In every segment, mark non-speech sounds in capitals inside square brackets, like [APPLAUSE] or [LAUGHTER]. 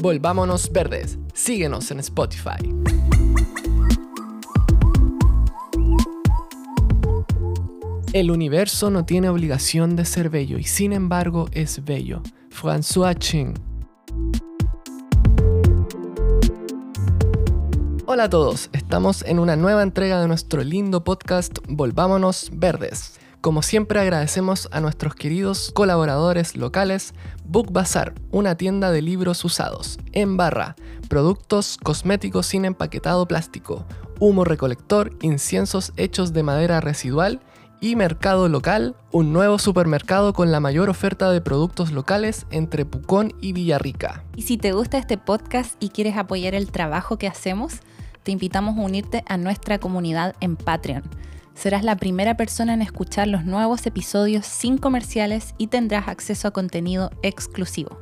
Volvámonos Verdes. Síguenos en Spotify. El universo no tiene obligación de ser bello y sin embargo es bello. François Ching. Hola a todos, estamos en una nueva entrega de nuestro lindo podcast Volvámonos Verdes. Como siempre agradecemos a nuestros queridos colaboradores locales. Book Bazar, una tienda de libros usados, en barra, productos cosméticos sin empaquetado plástico, humo recolector, inciensos hechos de madera residual y Mercado Local, un nuevo supermercado con la mayor oferta de productos locales entre Pucón y Villarrica. Y si te gusta este podcast y quieres apoyar el trabajo que hacemos, te invitamos a unirte a nuestra comunidad en Patreon serás la primera persona en escuchar los nuevos episodios sin comerciales y tendrás acceso a contenido exclusivo.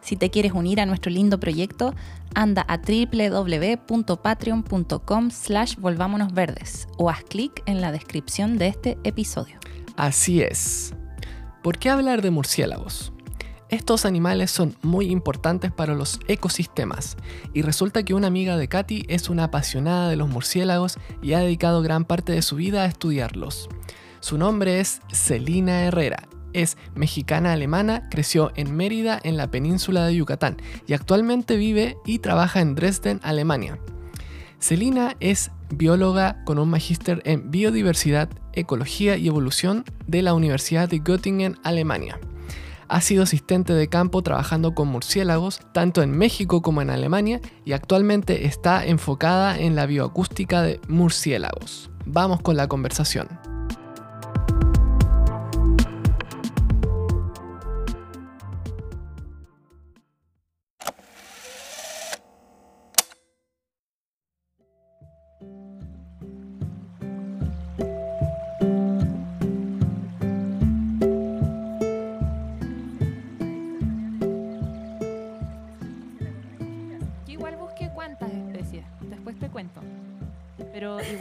Si te quieres unir a nuestro lindo proyecto, anda a www.patreon.com slash volvámonosverdes o haz clic en la descripción de este episodio. Así es. ¿Por qué hablar de murciélagos? Estos animales son muy importantes para los ecosistemas y resulta que una amiga de Katy es una apasionada de los murciélagos y ha dedicado gran parte de su vida a estudiarlos. Su nombre es Celina Herrera. Es mexicana alemana, creció en Mérida en la península de Yucatán y actualmente vive y trabaja en Dresden, Alemania. Celina es bióloga con un magíster en biodiversidad, ecología y evolución de la Universidad de Göttingen, Alemania. Ha sido asistente de campo trabajando con murciélagos tanto en México como en Alemania y actualmente está enfocada en la bioacústica de murciélagos. Vamos con la conversación.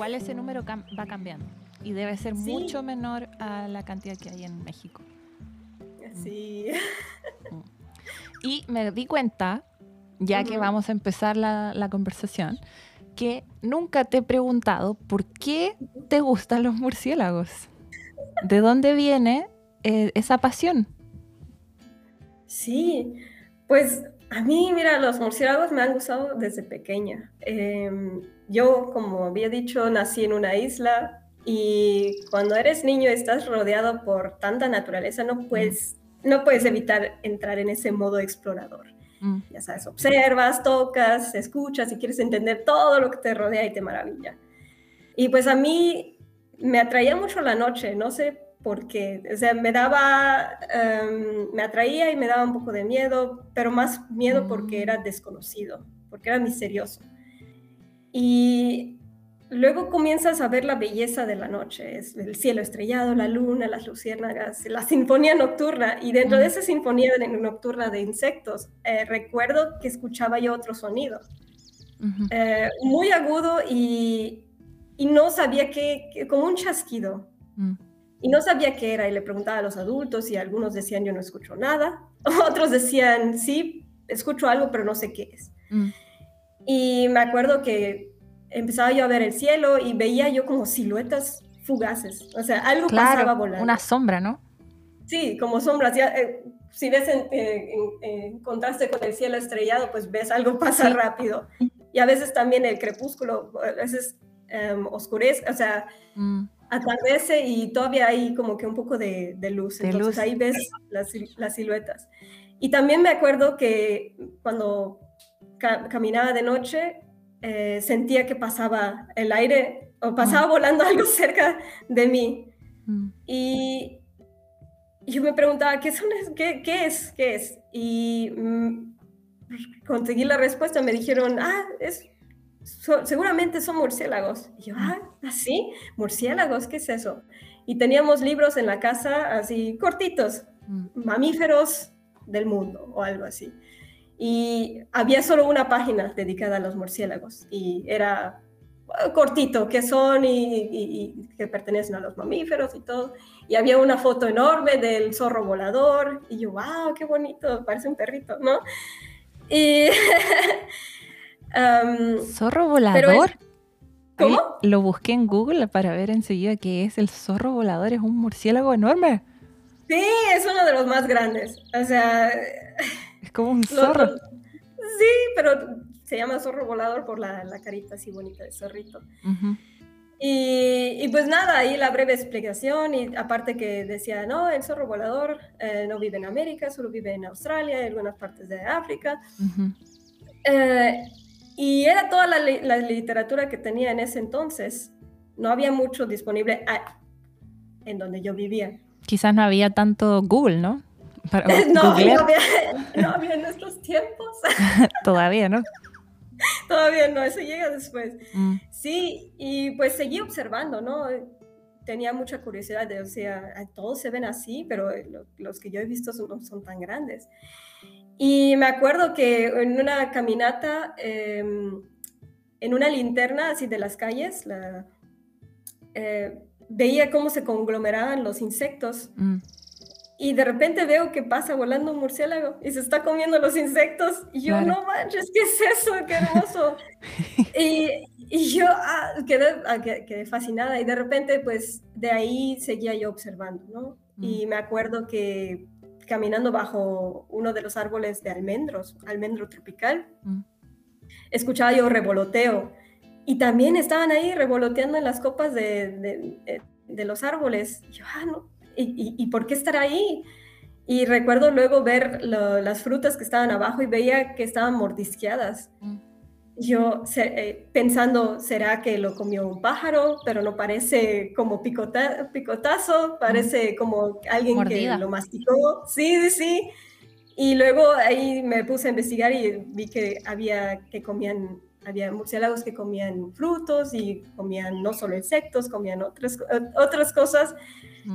Ese número va cambiando y debe ser mucho menor a la cantidad que hay en México. Sí. Mm. Y me di cuenta, ya que vamos a empezar la, conversación, que nunca te he preguntado por qué te gustan los murciélagos. ¿De dónde viene eh, esa pasión? Sí, pues a mí, mira, los murciélagos me han gustado desde pequeña. Em, yo, como había dicho, nací en una isla y cuando eres niño estás rodeado por tanta naturaleza, no puedes, no puedes evitar entrar en ese modo explorador. Mm. Ya sabes, observas, tocas, escuchas y quieres entender todo lo que te rodea y te maravilla. Y pues a mí me atraía mucho la noche, no sé por qué, o sea, me daba, em, me atraía y me daba un poco de miedo, pero más miedo porque mm. era desconocido, porque era misterioso. Y luego comienzas a ver la belleza de la noche, es el cielo estrellado, la luna, las luciérnagas, la sinfonía nocturna. Y dentro de esa sinfonía nocturna de insectos, eh, recuerdo que escuchaba yo otro sonido, eh, muy agudo y, y, no sabía qué, como un chasquido. Mm. Y no sabía qué era y le preguntaba a los adultos y algunos decían yo no escucho nada, [LAUGHS] otros decían sí, escucho algo pero no sé qué es. Mm. Y me acuerdo que empezaba yo a ver el cielo y veía yo como siluetas fugaces. O sea, algo pasaba volando. Una sombra, ¿no? Sí, como sombras. Eh, si ves eh, en, contraste con el cielo estrellado, pues ves algo pasar rápido. Y a veces también el crepúsculo, a veces em, oscurece, o sea, mm. atardece y todavía hay como que un poco de, luz. Entonces ahí ves las, las, siluetas. Y también me acuerdo que cuando caminaba de noche, eh, sentía que pasaba el aire o pasaba mm. volando [LAUGHS] algo cerca de mí. Mm. Y yo me preguntaba, ¿qué, son, qué, qué es? ¿Qué es? Y mm, conseguí la respuesta, me dijeron, ah, es, seguramente son murciélagos. Y yo, ah, ¿así? ¿Murciélagos? ¿Qué es eso? Y teníamos libros en la casa así cortitos, mamíferos del mundo o algo así y había solo una página dedicada a los murciélagos y era cortito, que son y, que pertenecen a los mamíferos y todo. Y había una foto enorme del zorro volador y yo, wow, qué bonito, parece un perrito, ¿no? Y... [LAUGHS] ¿Zorro volador? ¿Cómo? Lo busqué en Google para ver enseguida qué es el zorro volador. Es un murciélago enorme. Sí, es uno de los más grandes. O sea... Es como un zorro. sí, pero se llama zorro volador por la, carita así bonita de zorrito. y, pues nada, ahí la breve explicación y aparte que decía, no, el zorro volador eh, no vive en América, solo vive en Australia y algunas partes de África. Eh, y era toda la, literatura que tenía en ese entonces. No había mucho disponible en donde yo vivía. Quizás no había tanto Google, ¿no? [LAUGHS] no, no, había, [LAUGHS] no había en nuestros tiempos. [LAUGHS] Todavía, ¿no? Todavía no, eso llega después. Mm. Sí, y pues seguí observando, ¿no? Tenía mucha curiosidad, de, o sea, todos se ven así, pero los que yo he visto no son tan grandes. Y me acuerdo que en una caminata, em, en una linterna así de las calles, eh, veía cómo se conglomeraban los insectos. Mm. Y de repente veo que pasa volando un murciélago y se está comiendo los insectos. Y yo, no manches, ¿qué es eso? ¡Qué hermoso! [LAUGHS] y, y, yo ah, quedé, ah, quedé, fascinada. Y de repente, pues de ahí seguía yo observando, ¿no? Y mm. me acuerdo que caminando bajo uno de los árboles de almendros, almendro tropical, mm. escuchaba yo revoloteo. Y también estaban ahí revoloteando en las copas de, de, los árboles. Y yo, ah, no, ¿y, y, por qué estar ahí? Y recuerdo luego ver las frutas que estaban abajo y veía que estaban mordisqueadas. Mm yo eh, pensando, ¿será que lo comió un pájaro? Pero no parece como picotazo, parece como alguien que lo masticó. Sí, sí, sí. Y luego ahí me puse a investigar y vi que había que comían, había murciélagos que comían frutos y comían no solo insectos, comían otras, otras cosas.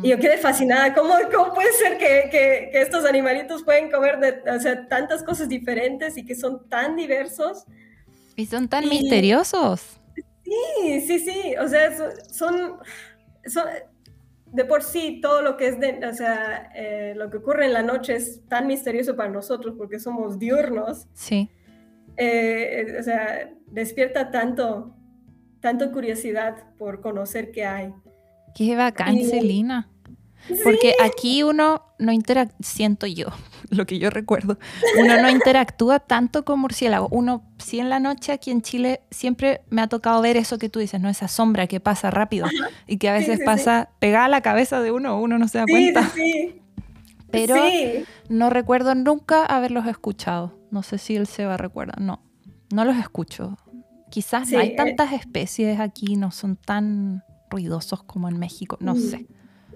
Y yo quedé fascinada. ¿Cómo, cómo puede ser que, que, que, estos animalitos pueden comer de, o sea, tantas cosas diferentes y que son tan diversos? Y son tan misteriosos. Sí, sí, sí. O sea, son, son, de por sí todo lo que es de, o sea, eh, lo que ocurre en la noche es tan misterioso para nosotros porque somos diurnos. Sí. Eh, o sea, despierta tanto, tanto curiosidad por conocer qué hay. Qué bacán, Celina. Porque aquí uno no interactúa, siento yo, [LAUGHS] lo que yo recuerdo, uno no interactúa tanto con murciélago. Uno, sí en la noche aquí en Chile siempre me ha tocado ver eso que tú dices, ¿no? Esa sombra que pasa rápido y que a veces pasa pegada a la cabeza de uno, uno no se da cuenta. Pero no recuerdo nunca haberlos escuchado. No sé si el Seba recuerda. No, no los escucho. Quizás no hay eh. tantas especies aquí, no son tan ruidosos como en México, no mm. sé.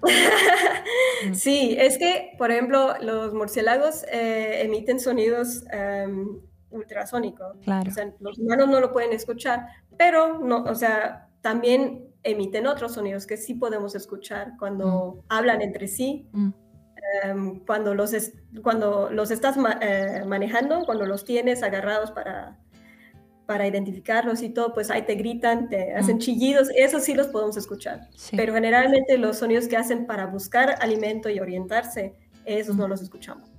[LAUGHS] sí, es que, por ejemplo, los murciélagos eh, emiten sonidos em, ultrasónicos. Claro. O sea, los humanos no lo pueden escuchar, pero no, o sea, también emiten otros sonidos que sí podemos escuchar cuando mm. hablan entre sí. Mm. Em, cuando, los cuando los estás eh, manejando, cuando los tienes agarrados para, para identificarlos y todo, pues ahí te gritan, te hacen chillidos, eso sí los podemos escuchar. Pero generalmente los sonidos que hacen para buscar alimento y orientarse, esos no los escuchamos.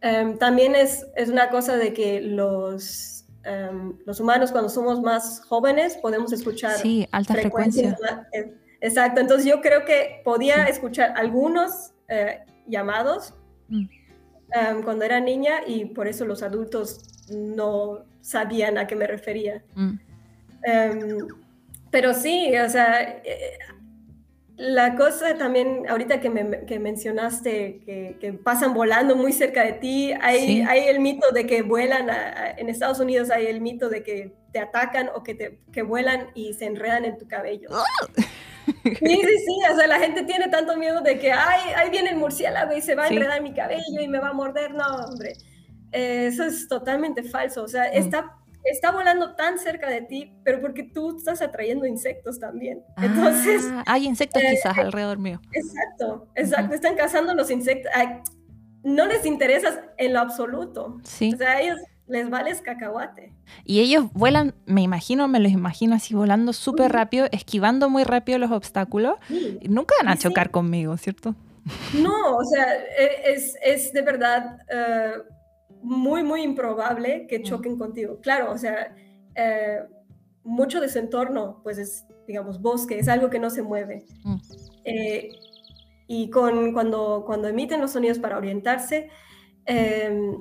Em, también es, es, una cosa de que los, em, los humanos cuando somos más jóvenes podemos escuchar sí, alta frecuencia. Eh, exacto, entonces yo creo que podía escuchar algunos eh, llamados mm. em, cuando era niña y por eso los adultos no sabían a qué me refería. Mm. Em, pero sí, o sea, eh, la cosa también, ahorita que, me, que mencionaste que, pasan volando muy cerca de ti, hay, hay el mito de que vuelan, en Estados Unidos hay el mito de que te atacan o que, te, que vuelan y se enredan en tu cabello. Sí, sí, sí, o sea, la gente tiene tanto miedo de que, ay, ahí viene el murciélago y se va a enredar en mi cabello y me va a morder. No, hombre, eso es totalmente falso. O sea, mm. está, está volando tan cerca de ti, pero porque tú estás atrayendo insectos también. Entonces. Ah, hay insectos eh, quizás alrededor mío. Exacto, exacto. Están cazando los insectos. no les interesas en lo absoluto. Sí. O sea, a ellos les vales cacahuate. Y ellos vuelan, me imagino, me los imagino así volando súper rápido, esquivando muy rápido los obstáculos. Nunca van a chocar conmigo, ¿cierto? No, o sea, e, es, es de verdad. Uh, muy, muy improbable que choquen contigo. Claro, o sea, eh, mucho de su entorno, pues es, digamos, bosque, es algo que no se mueve. Mm. Eh, y con, cuando, cuando emiten los sonidos para orientarse, eh,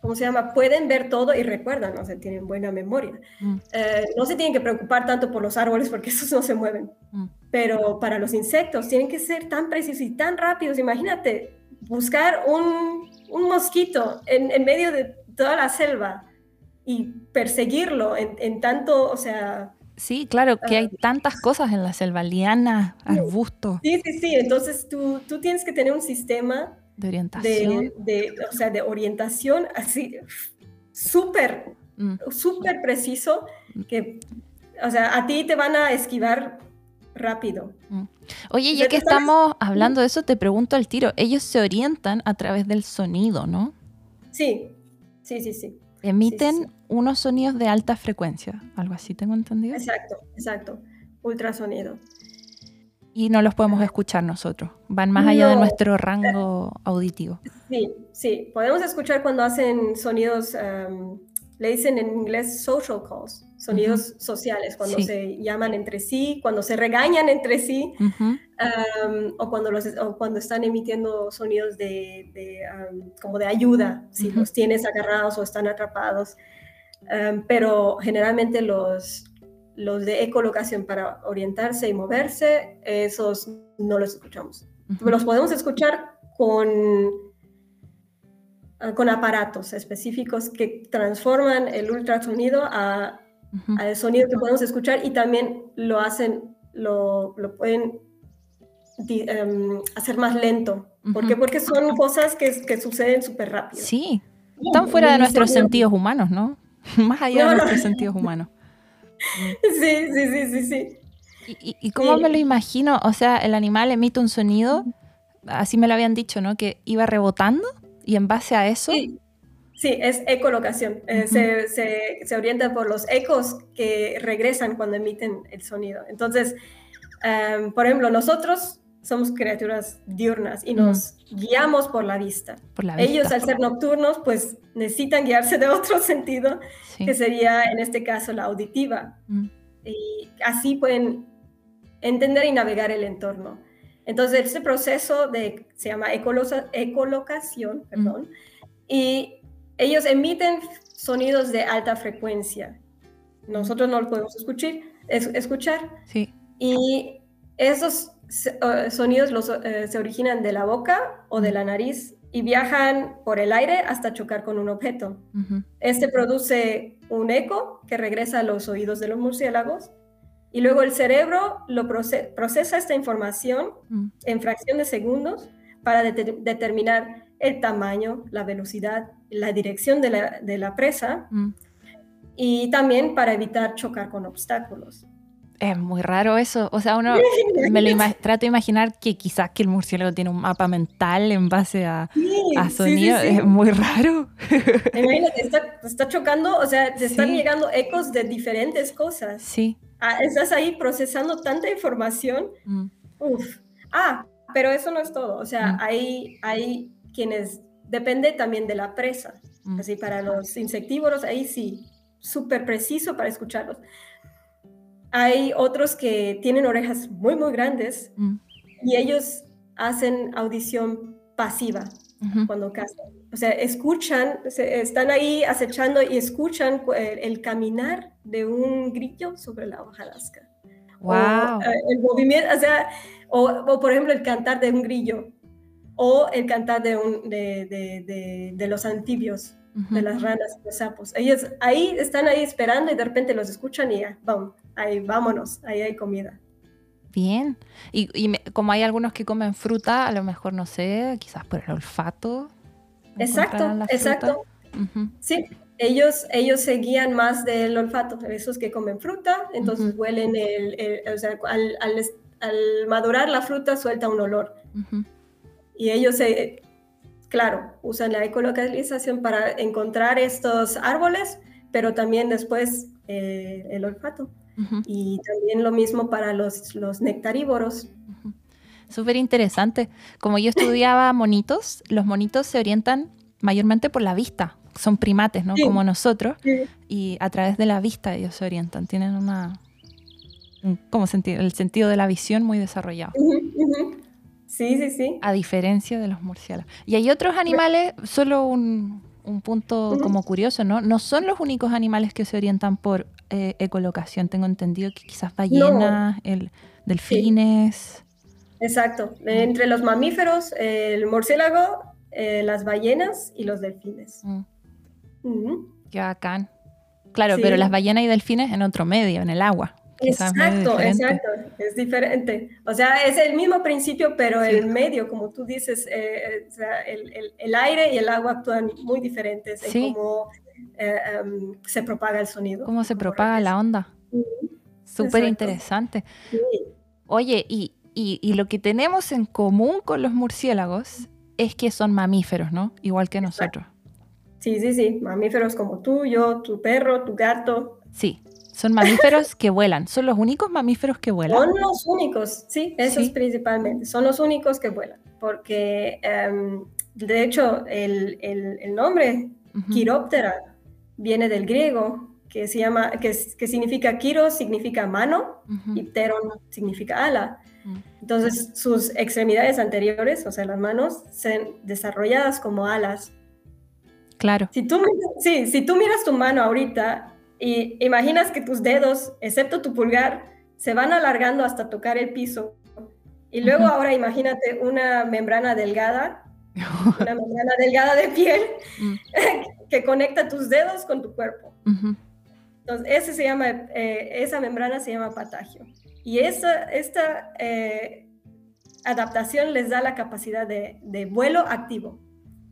¿cómo se llama? Pueden ver todo y recuerdan, o sea, tienen buena memoria. Mm. Eh, no se tienen que preocupar tanto por los árboles porque [LAUGHS] esos no se mueven. Mm. Pero para los insectos tienen que ser tan precisos y tan rápidos. Imagínate, buscar un, un mosquito en, en medio de toda la selva y perseguirlo en, en tanto, o sea, Sí, claro, que hay Ah. tantas cosas en la selva, lianas, arbustos, sí, sí, sí. Entonces tú, tú tienes que tener un sistema de orientación. de, de, o sea, de orientación así súper, Mm. súper preciso que, o sea, a ti te van a esquivar rápido. Oye, ya ¿Ya que estamos hablando de eso, te pregunto al tiro, ellos se orientan a través del sonido, ¿no? Sí, sí, sí, sí. Emiten sí. unos sonidos de alta frecuencia, algo así tengo entendido. Exacto, exacto. Ultrasonido. Y no los podemos escuchar nosotros, van más allá de nuestro rango auditivo. Sí, sí. Podemos escuchar cuando hacen sonidos, um, le dicen en inglés social calls, sonidos sociales, cuando Sí. se llaman entre sí, cuando se regañan entre sí, Ujú, um, o, cuando los, o cuando están emitiendo sonidos de, de, um, como de ayuda, si Ujú. los tienes agarrados o están atrapados. Um, pero generalmente los, los de ecolocación para orientarse y moverse, esos no los escuchamos. Los podemos escuchar con, ah, con aparatos específicos que transforman el ultrasonido a, Al sonido que podemos escuchar y también lo hacen, lo, lo pueden di- em, hacer más lento. ¿Por qué? Porque son cosas que, que suceden súper rápido. Sí, están fuera de nuestros sentidos humanos, ¿no? [LAUGHS] Más allá No, de no. nuestros sentidos humanos. Sí, sí, sí, sí, sí. ¿Y, y- y cómo Sí. me lo imagino? O sea, el animal emite un sonido, así me lo habían dicho, ¿no? Que iba rebotando y en base a eso... Sí, sí, es ecolocación. Ujú. se, se- se orienta por los ecos que regresan cuando emiten el sonido. Entonces, em, por ejemplo, nosotros somos criaturas diurnas y nos guiamos por la vista. Por la Ellos, vista. al ser nocturnos, pues necesitan guiarse de otro [LAUGHS] sentido, Sí. que sería en este caso la auditiva. Mm. Y así pueden entender y navegar el entorno. Entonces, este proceso de, se llama ecolocación, perdón, y ellos emiten sonidos de alta frecuencia. Nosotros no los podemos escuchar, es- escuchar Sí. y esos eh, sonidos los, eh, se originan de la boca o de la nariz y viajan por el aire hasta chocar con un objeto. Este produce un eco que regresa a los oídos de los murciélagos y luego el cerebro lo proce- procesa esta información Mm. en fracción de segundos para det- determinar el tamaño, la velocidad, la dirección de la, de la presa Mm. y también para evitar chocar con obstáculos. Es muy raro eso. O sea, uno [LAUGHS] me lo trato de imaginar que quizás que el murciélago tiene un mapa mental en base a, Sí, a sí, sí, sonido. sí. Es muy raro. [LAUGHS] Imagínate, está, está chocando, o sea, te están llegando ecos de diferentes cosas. Sí. Ah, estás ahí procesando tanta información. Mm. Uf. Ah, pero eso no es todo. O sea, Mm. hay, hay quienes depende también de la presa. Mm. Así para los insectívoros, ahí sí, súper preciso para escucharlos. Hay otros que tienen orejas muy, muy grandes Mm. y ellos hacen audición pasiva cuando cazan. O sea, escuchan, se- están ahí acechando y escuchan cu- el, el caminar de un grillo sobre la hojarasca. Wow. O, eh, el movimiento, o sea, o, o, por ejemplo el cantar de un grillo o el cantar de, un, de, de- de- los anfibios, Ujú. de las ranas, los sapos. Ellos ahí están ahí esperando y de repente los escuchan y ya, vamos, ahí vámonos, ahí hay comida. Bien. Y, y me- como hay algunos que comen fruta, a lo mejor, no sé, quizás por el olfato. Exacto, exacto. Ujú. Sí, ellos, ellos se guían más del olfato, esos que comen fruta, entonces Ujú. huelen el, el- o sea, al, al al madurar la fruta suelta un olor. Ujú. Y ellos, se, claro, usan la ecolocalización para encontrar estos árboles, pero también después eh, el olfato. Ujú. Y también lo mismo para los, los nectarívoros. Súper interesante. Como yo estudiaba [LAUGHS] monitos, los monitos se orientan mayormente por la vista. Son primates, ¿no? Sí. Como nosotros. Sí. Y a través de la vista ellos se orientan. Tienen una... un- ¿Cómo sentir? El sentido de la visión muy desarrollado. Ujú, ujú. Sí, sí, sí. A diferencia de los murciélagos. Y hay otros animales, solo un, un punto como curioso, ¿no? No son los únicos animales que se orientan por eh, ecolocación. Tengo entendido que quizás ballenas, el, delfines. Exacto. Entre los mamíferos, el murciélago, eh, las ballenas y los delfines. Mm, qué bacán. Claro, Sí. pero las ballenas y delfines en otro medio, en el agua. Quizás Exacto, exacto. Es diferente. O sea, es el mismo principio, pero Sí. el medio, como tú dices, eh, o sea, el, el- el aire y el agua actúan muy diferentes Sí. en cómo eh, em, se propaga el sonido. ¿Cómo se propaga la onda? Súper interesante. Oye, y, y- y lo que tenemos en común con los murciélagos es que son mamíferos, ¿no? Igual que Exacto. nosotros. Sí, sí, sí. Mamíferos como tú, yo, tu perro, tu gato. Sí, son mamíferos que vuelan. Son los únicos mamíferos que vuelan. Son los únicos, sí, esos Sí. principalmente. Son los únicos que vuelan. Porque, em, de hecho, el, el- el nombre Ujú. Quiróptera viene del griego, que, se llama, que, que significa Quiro, significa mano, y pteron significa ala. Mm. Entonces, sus extremidades anteriores, o sea, las manos, se desarrolladas como alas. Claro. Si tú, sí, si tú miras tu mano ahorita y imaginas que tus dedos, excepto tu pulgar, se van alargando hasta tocar el piso, y luego ahora imagínate una membrana delgada, [LAUGHS] una membrana delgada de piel Mm. [LAUGHS] que conecta tus dedos con tu cuerpo. Entonces, ese se llama, eh, esa membrana se llama patagio. Y esa, esta eh, adaptación les da la capacidad de, de vuelo activo.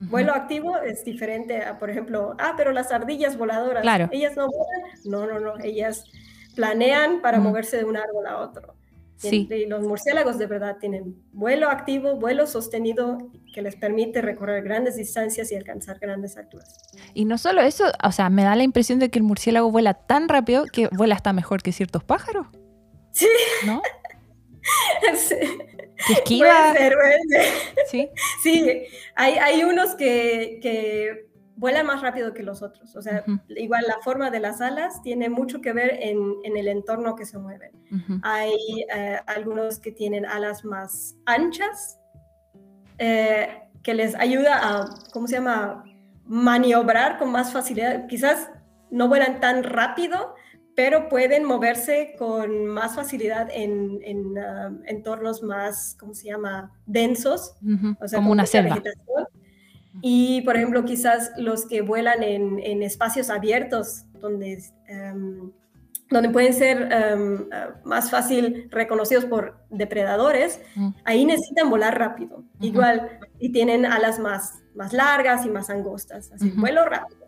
Vuelo activo es diferente a, por ejemplo, ah, pero las ardillas voladoras, Claro. ellas no vuelan. No, no, no, ellas planean para moverse de un árbol a otro. Y, Sí. y los murciélagos de verdad tienen vuelo activo, vuelo sostenido que les permite recorrer grandes distancias y alcanzar grandes alturas. Y no solo eso, o sea, me da la impresión de que el murciélago vuela tan rápido que vuela hasta mejor que ciertos pájaros. Sí. ¿No? [LAUGHS] Sí, Que esquiva. puede ser, puede ser. Sí. [LAUGHS] Sí, hay, hay unos que, que vuelan más rápido que los otros. O sea, igual la forma de las alas tiene mucho que ver en, en el entorno que se mueven. Hay eh, algunos que tienen alas más anchas, eh, que les ayuda a, ¿cómo se llama? Maniobrar con más facilidad. Quizás no vuelan tan rápido, pero pueden moverse con más facilidad en, en, ah, entornos más, ¿cómo se llama? Densos. Ujú. O sea, Como una selva. vegetación. Y, por ejemplo, quizás los que vuelan en, en espacios abiertos, donde, em, donde pueden ser em, ah, más fácil reconocidos por depredadores, Mm. ahí necesitan volar rápido, igual, y tienen alas más, más largas y más angostas, así, vuelo rápido.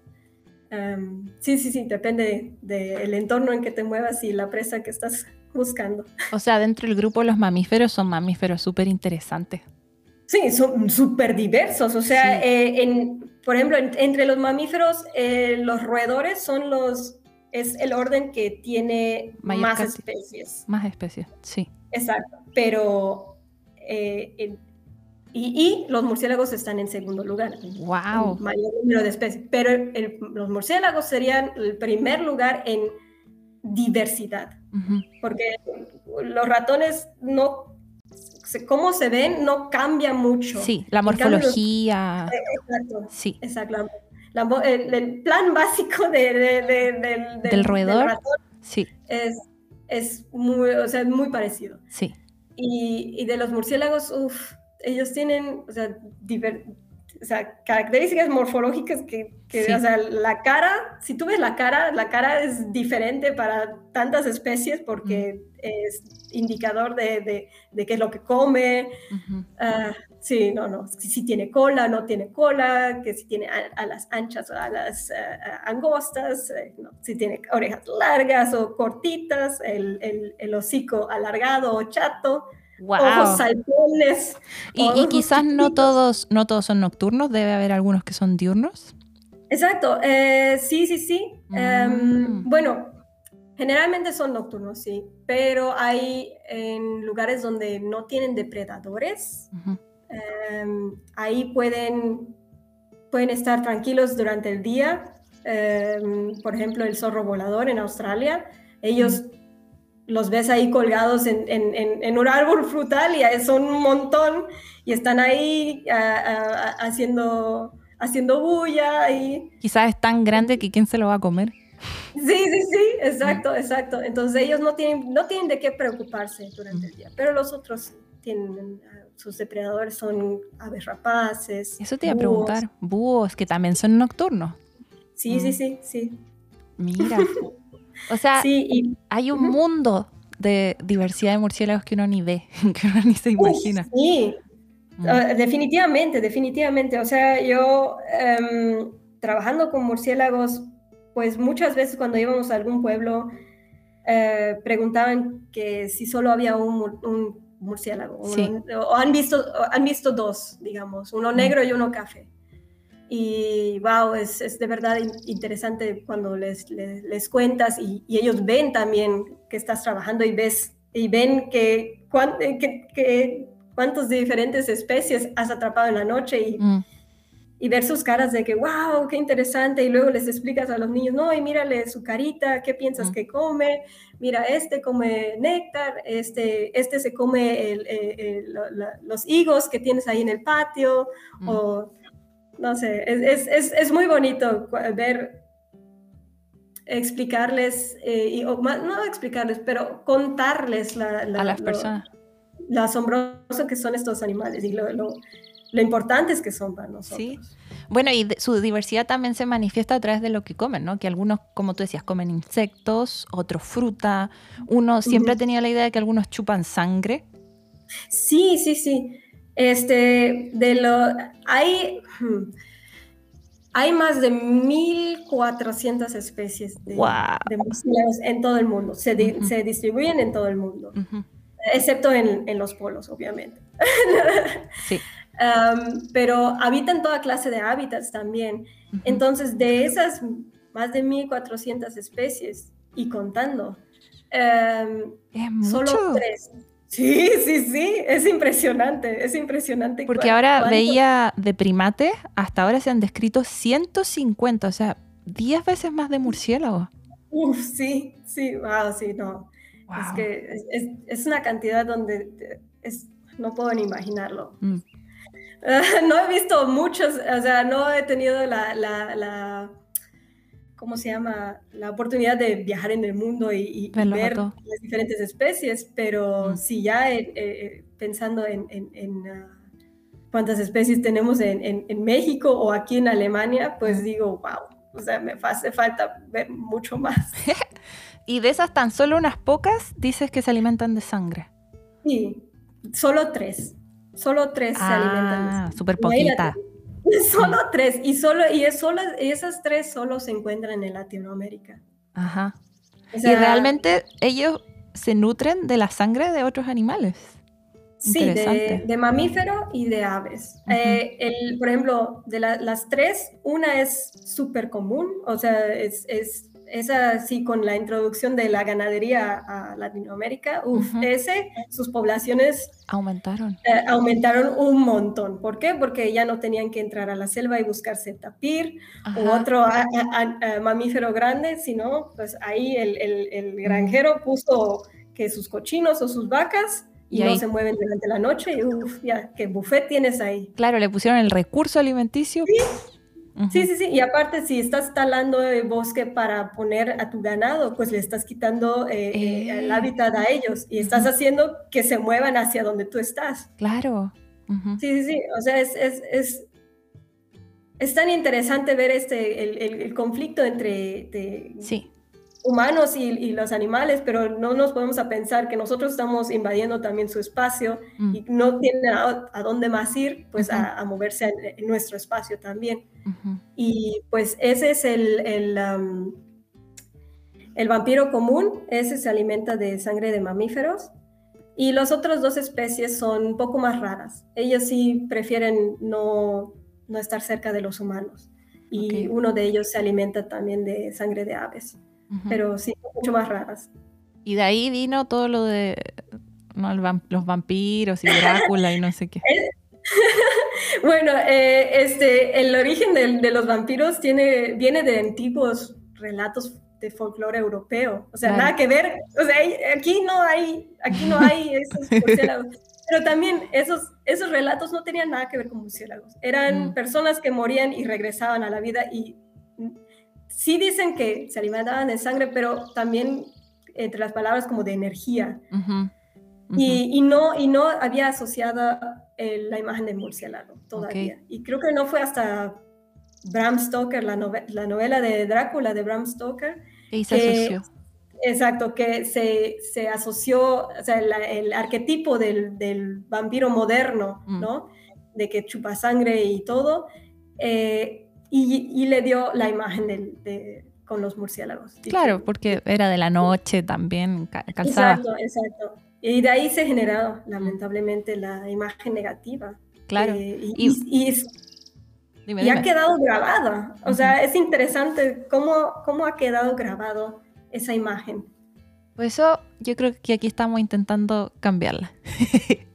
Em, sí, sí, sí, depende del entorno en que te muevas y la presa que estás buscando. O sea, dentro del grupo los mamíferos son mamíferos súper interesantes. Sí, son súper diversos. O sea, Sí. eh, en, por ejemplo, en- entre los mamíferos, eh, los roedores son los, es el orden que tiene Mayor más especies. Más especies, sí. Exacto. Pero, eh, y, y los murciélagos están en segundo lugar. ¡Wow! Mayor número de especies. Pero el- los murciélagos serían el primer lugar en diversidad Ujú. porque los ratones no, cómo se ven no cambia mucho. Sí, la cambio, morfología. Exacto, Sí. exacto. La- el, el plan básico de- de- de- del, ¿Del roedor? ratón Sí, es, es muy, o sea, muy parecido. sí. Y, y de los murciélagos, uff, ellos tienen, o sea, diver- o sea, características morfológicas que, que, Sí. o sea, la cara, si tú ves la cara, la cara es diferente para tantas especies porque es indicador de, de, de qué es lo que come. Ujú. Ah, sí, no, no, si, si tiene cola, no tiene cola, que si tiene a- alas anchas o alas ah, ah, angostas, eh, no, si tiene orejas largas o cortitas, el, el, el hocico alargado o chato, ojos Wow. saltones. Y, y ojos quizás no todos, no todos son nocturnos, debe haber algunos que son diurnos. Exacto, eh, sí, sí, sí. Mm. bueno, generalmente son nocturnos, sí, pero hay en lugares donde no tienen depredadores, Ujú. em, ahí pueden, pueden estar tranquilos durante el día. Em, por ejemplo, el zorro volador en Australia, ellos los ves ahí colgados en, en, un árbol frutal y son un montón y están ahí haciendo, haciendo bulla. Y... Quizás es tan grande que quién se lo va a comer. Sí, sí, sí, exacto, exacto. Entonces ellos no tienen, no tienen de qué preocuparse durante el día, pero los otros tienen, ah, sus depredadores son aves rapaces. Eso te iba a preguntar, búhos que también son nocturnos. Sí, sí, sí, sí. Mira. O sea, hay un mundo de diversidad de murciélagos que uno ni ve, [LAUGHS] que uno ni se imagina. sí, mm. ah, definitivamente, definitivamente. O sea, yo em, trabajando con murciélagos, pues muchas veces cuando íbamos a algún pueblo, eh, preguntaban que si solo había un, murciélago, o han visto, han visto dos, digamos, uno mm. negro y uno café. Y wow, es, es de verdad interesante cuando les, les, cuentas y, ellos ven también que estás trabajando y ves y ven que, que, que cuántas diferentes especies has atrapado en la noche y, mm. y, ver sus caras de que wow, qué interesante y luego les explicas a los niños, no, y mírale su carita, ¿qué piensas mm. que come? Mira, este come néctar, este, este se come los higos que tienes ahí en el patio mm. o no sé, es, muy bonito ver, explicarles, eh, y, no explicarles, pero contarles la, a las personas. Lo asombroso que son estos animales y lo, lo, importantes que son para nosotros. Sí. Bueno, y su diversidad también se manifiesta a través de lo que comen, ¿no? Que algunos, como tú decías, comen insectos, otros fruta. Uno siempre ha tenido la idea de que algunos chupan sangre. Sí, sí, sí. Este, de lo, hay, hmm, hay más de 1.400 especies de, murciélagos en todo el mundo. Se, se, distribuyen en todo el mundo, excepto en, en, los polos, obviamente. [LAUGHS] sí. pero habitan toda clase de hábitats también. Entonces, de esas más de 1.400 especies y contando, solo tres Sí, sí, sí, es impresionante, es impresionante. Porque ahora veía de primates, hasta ahora se han descrito 150, o sea, 10 veces más de murciélagos. Uf, sí, sí, wow, sí, no. Es que es, una cantidad donde es, no puedo ni imaginarlo. Mm. [LAUGHS] no he visto muchos, o sea, no he tenido la ¿cómo se llama? La oportunidad de viajar en el mundo y, ver las diferentes especies, pero mm. si ya eh, eh, pensando en, ah, cuántas especies tenemos en, México o aquí en Alemania, pues mm. digo, wow, o sea, me hace falta ver mucho más. [LAUGHS] y de esas tan solo unas pocas dices que se alimentan de sangre. Sí, solo tres. Solo tres se alimentan de ah, sangre. Súper poquita. [LAUGHS] Solo tres, y, solo, y, es solo, esas tres solo se encuentran en Latinoamérica. Ajá. y realmente ellos se nutren de la sangre de otros animales. Sí, de, mamífero y de aves. Eh, el, por ejemplo, de las tres, una es súper común, o sea, es, es es así con la introducción de la ganadería a Latinoamérica, uf, ese, sus poblaciones aumentaron. Eh, aumentaron un montón. ¿Por qué? Porque ya no tenían que entrar a la selva y buscarse tapir u otro mamífero grande, sino pues ahí el, el, granjero puso que sus cochinos o sus vacas y, no se mueven durante la noche y uf, ya, ¿qué buffet tienes ahí? Claro, le pusieron el recurso alimenticio. Sí, sí, sí. Y aparte, si estás talando el bosque para poner a tu ganado, pues le estás quitando eh, eh, el eh. hábitat a ellos y estás haciendo que se muevan hacia donde tú estás. Claro. Sí, sí, sí. O sea, es, es, es, es tan interesante ver este, el, el, conflicto entre sí humanos y, los animales, pero no nos podemos a pensar que nosotros estamos invadiendo también su espacio mm. y no tienen a, dónde más ir, pues a, moverse en, nuestro espacio también. Y pues ese es el, el, el, vampiro común, ese se alimenta de sangre de mamíferos. Y las otras dos especies son un poco más raras. Ellos sí prefieren no, no estar cerca de los humanos. Y uno de ellos se alimenta también de sangre de aves pero sí, mucho más raras. Y de ahí vino todo lo de los vampiros y Drácula y no sé qué. [LAUGHS] bueno, eh, este, el origen de, de, los vampiros tiene, viene de antiguos relatos de folclore europeo. O sea, nada que ver. O sea, aquí no hay, aquí no hay esos [LAUGHS] murciélagos. Pero también esos, esos relatos no tenían nada que ver con murciélagos. Eran mm. personas que morían y regresaban a la vida y sí dicen que se alimentaban de sangre, pero también entre las palabras como de energía. Y, y, no, y no había asociada la imagen del murciélago todavía. Y creo que no fue hasta Bram Stoker, la, la novela de Drácula de Bram Stoker. Y se asoció. Exacto, que se, se asoció, o sea, el arquetipo del, del vampiro moderno, mm. ¿no? De que chupa sangre y todo, eh, y, y, le dio la imagen de, con los murciélagos. Claro, porque era de la noche también, calzada. Exacto, exacto. Y de ahí se generó, lamentablemente, la imagen negativa. Claro. Eh, y, y, ha quedado grabada. O sea, es interesante cómo, cómo ha quedado grabado esa imagen. Por eso yo creo que aquí estamos intentando cambiarla. [LAUGHS]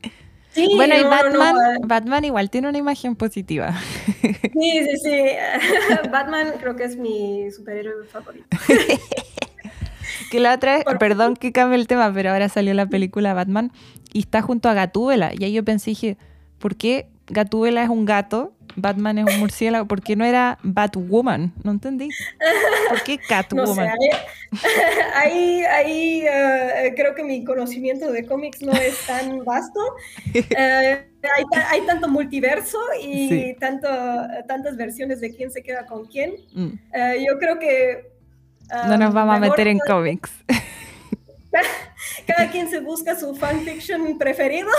Sí, bueno, y Batman. Batman igual tiene una imagen positiva. Sí, sí, sí. [LAUGHS] Batman creo que es mi superhéroe favorito. [LAUGHS] que la otra vez, perdón que cambie el tema, pero ahora salió la película Batman y está junto a Gatúbela. Y ahí yo pensé, dije, ¿por qué Gatúbela es un gato Batman es un murciélago, ¿por qué no era Batwoman? No entendí. ¿Por qué [LAUGHS] Catwoman? ahí, ahí eh, creo que mi conocimiento de cómics no es tan vasto. [LAUGHS] Eh, hay, tanto multiverso y tanto, tantas versiones de quién se queda con quién. Mm. Eh, yo creo que... no nos vamos a meter en cómics. [LAUGHS] Cada quien se busca su fanfiction preferido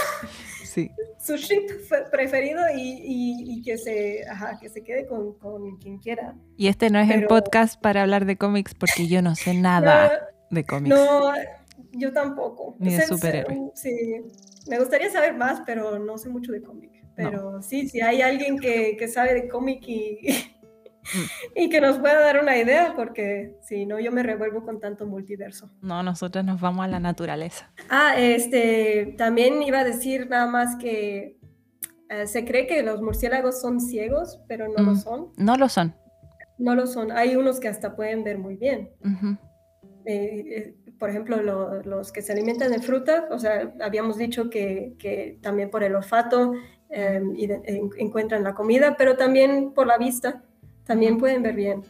su ship preferido y, que, se, que se quede con, quien quiera. Y este no es el podcast para hablar de cómics porque yo no sé [LAUGHS] nada de cómics. No, yo tampoco. Ni de superhéroes. Sí, me gustaría saber más, pero no sé mucho de cómic. Pero sí, si hay alguien que, que sabe de cómic y, [LAUGHS] y que nos pueda dar una idea, porque si no, yo me revuelvo con tanto multiverso. No, nosotros nos vamos a la naturaleza. Ah, este, también iba a decir nada más que eh, se cree que los murciélagos son ciegos, pero no lo mm, son. No lo son. No lo son. Hay unos que hasta pueden ver muy bien. Eh, eh, por ejemplo, los que se alimentan de fruta, o sea, habíamos dicho que, que también por el olfato encuentran la comida, pero también por la vista también pueden ver bien,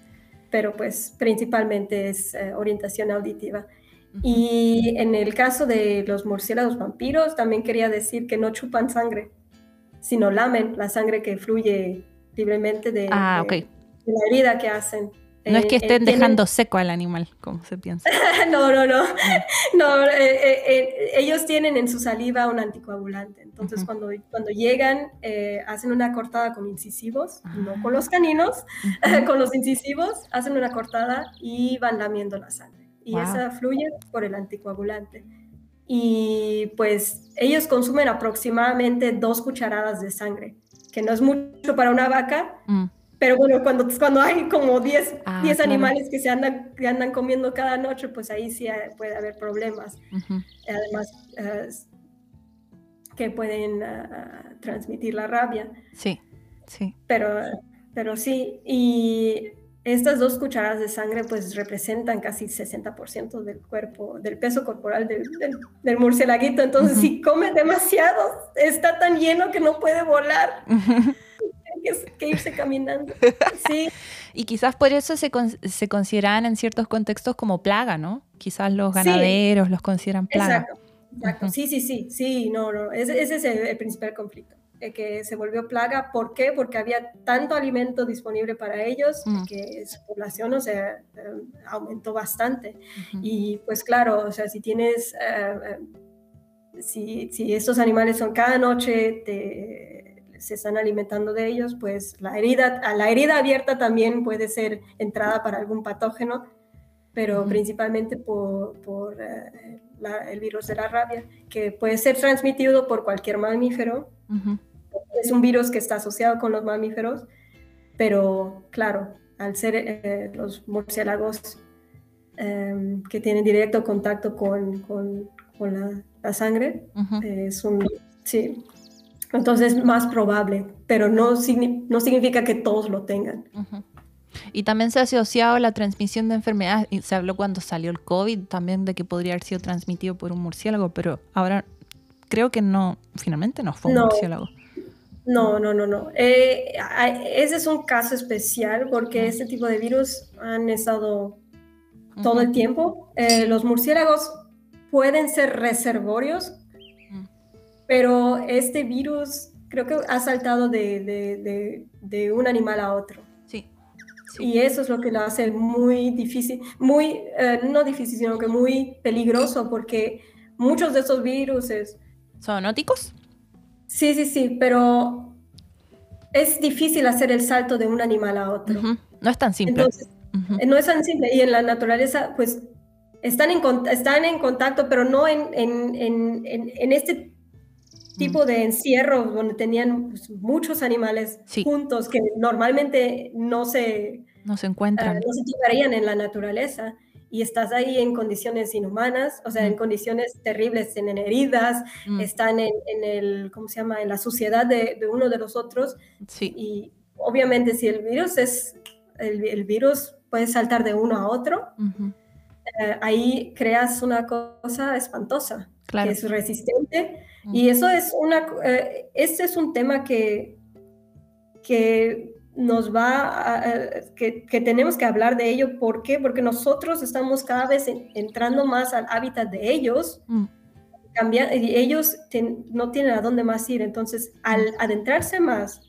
pero pues principalmente es eh, orientación auditiva. Y en el caso de los murciélagos vampiros, también quería decir que no chupan sangre, sino lamen la sangre que fluye libremente de, ah, de la herida que hacen. No es que eh, estén dejando seco al animal, como se piensa. [LAUGHS] no, no, no. no eh, ellos tienen en su saliva un anticoagulante. Entonces, cuando, cuando llegan, hacen una cortada con incisivos, no con los caninos, [LAUGHS] con los incisivos, hacen una cortada y van lamiendo la sangre. Y esa fluye por el anticoagulante. Y pues ellos consumen aproximadamente dos cucharadas de sangre, que no es mucho para una vaca. Pero bueno, cuando, cuando hay como 10 ah, animales que se andan, que andan comiendo cada noche, pues ahí sí puede haber problemas. Además, eh, que pueden uh, transmitir la rabia. Sí, sí. Pero, pero sí, y estas dos cucharadas de sangre pues representan casi 60% del cuerpo, del peso corporal del, del, murcielaguito. Entonces, si come demasiado, está tan lleno que no puede volar que, irse caminando. [LAUGHS] Sí. Y quizás por eso se, se consideran en ciertos contextos como plaga, ¿no? Quizás los ganaderos los consideran plaga. Exacto, Sí, sí, sí, sí, no, no, ese, es el, principal conflicto, eh, que se volvió plaga. ¿Por qué? Porque había tanto alimento disponible para ellos mm. que su población, o sea, eh, aumentó bastante. Y pues claro, o sea, si tienes, eh, si, si estos animales son cada noche, te se están alimentando de ellos, pues la herida, a la herida abierta también puede ser entrada para algún patógeno, pero principalmente por, eh, el virus de la rabia, que puede ser transmitido por cualquier mamífero. Es un virus que está asociado con los mamíferos, pero claro, al ser eh, los murciélagos em, que tienen directo contacto con, con, la, sangre, es un... Sí, Entonces es más probable, pero no, no significa que todos lo tengan. Y también se ha asociado la transmisión de enfermedades. Y se habló cuando salió el COVID también de que podría haber sido transmitido por un murciélago, pero ahora creo que no, finalmente no fue un murciélago. No, no, no, no. Eh, ese es un caso especial porque este tipo de virus han estado todo el tiempo. Eh, los murciélagos pueden ser reservorios, pero este virus creo que ha saltado de, de un animal a otro. Y eso es lo que lo hace muy difícil, muy, eh, no difícil, sino que muy peligroso, porque muchos de esos virus... ¿Son óticos? Sí, sí, sí, pero es difícil hacer el salto de un animal a otro. No es tan simple. No es tan simple. Y en la naturaleza, pues, están en, están en contacto, pero no en, en, en, en este tipo de encierro donde tenían pues, muchos animales juntos que normalmente no se, no se encuentran. Uh, no se tocarían en la naturaleza y estás ahí en condiciones inhumanas, o sea, en mm. condiciones terribles, tienen heridas, mm. están en, en, el, ¿cómo se llama?, en la suciedad de, de, uno de los otros. Sí. Y obviamente si el virus es, el, el virus puede saltar de uno a otro, uh, ahí creas una cosa espantosa, claro. que es resistente y eso es una, eh, este es un tema que, que nos va, que, que, tenemos que hablar de ello. ¿Por qué? Porque nosotros estamos cada vez entrando más al hábitat de ellos. Mm. y ellos no tienen a dónde más ir. Entonces, al adentrarse más,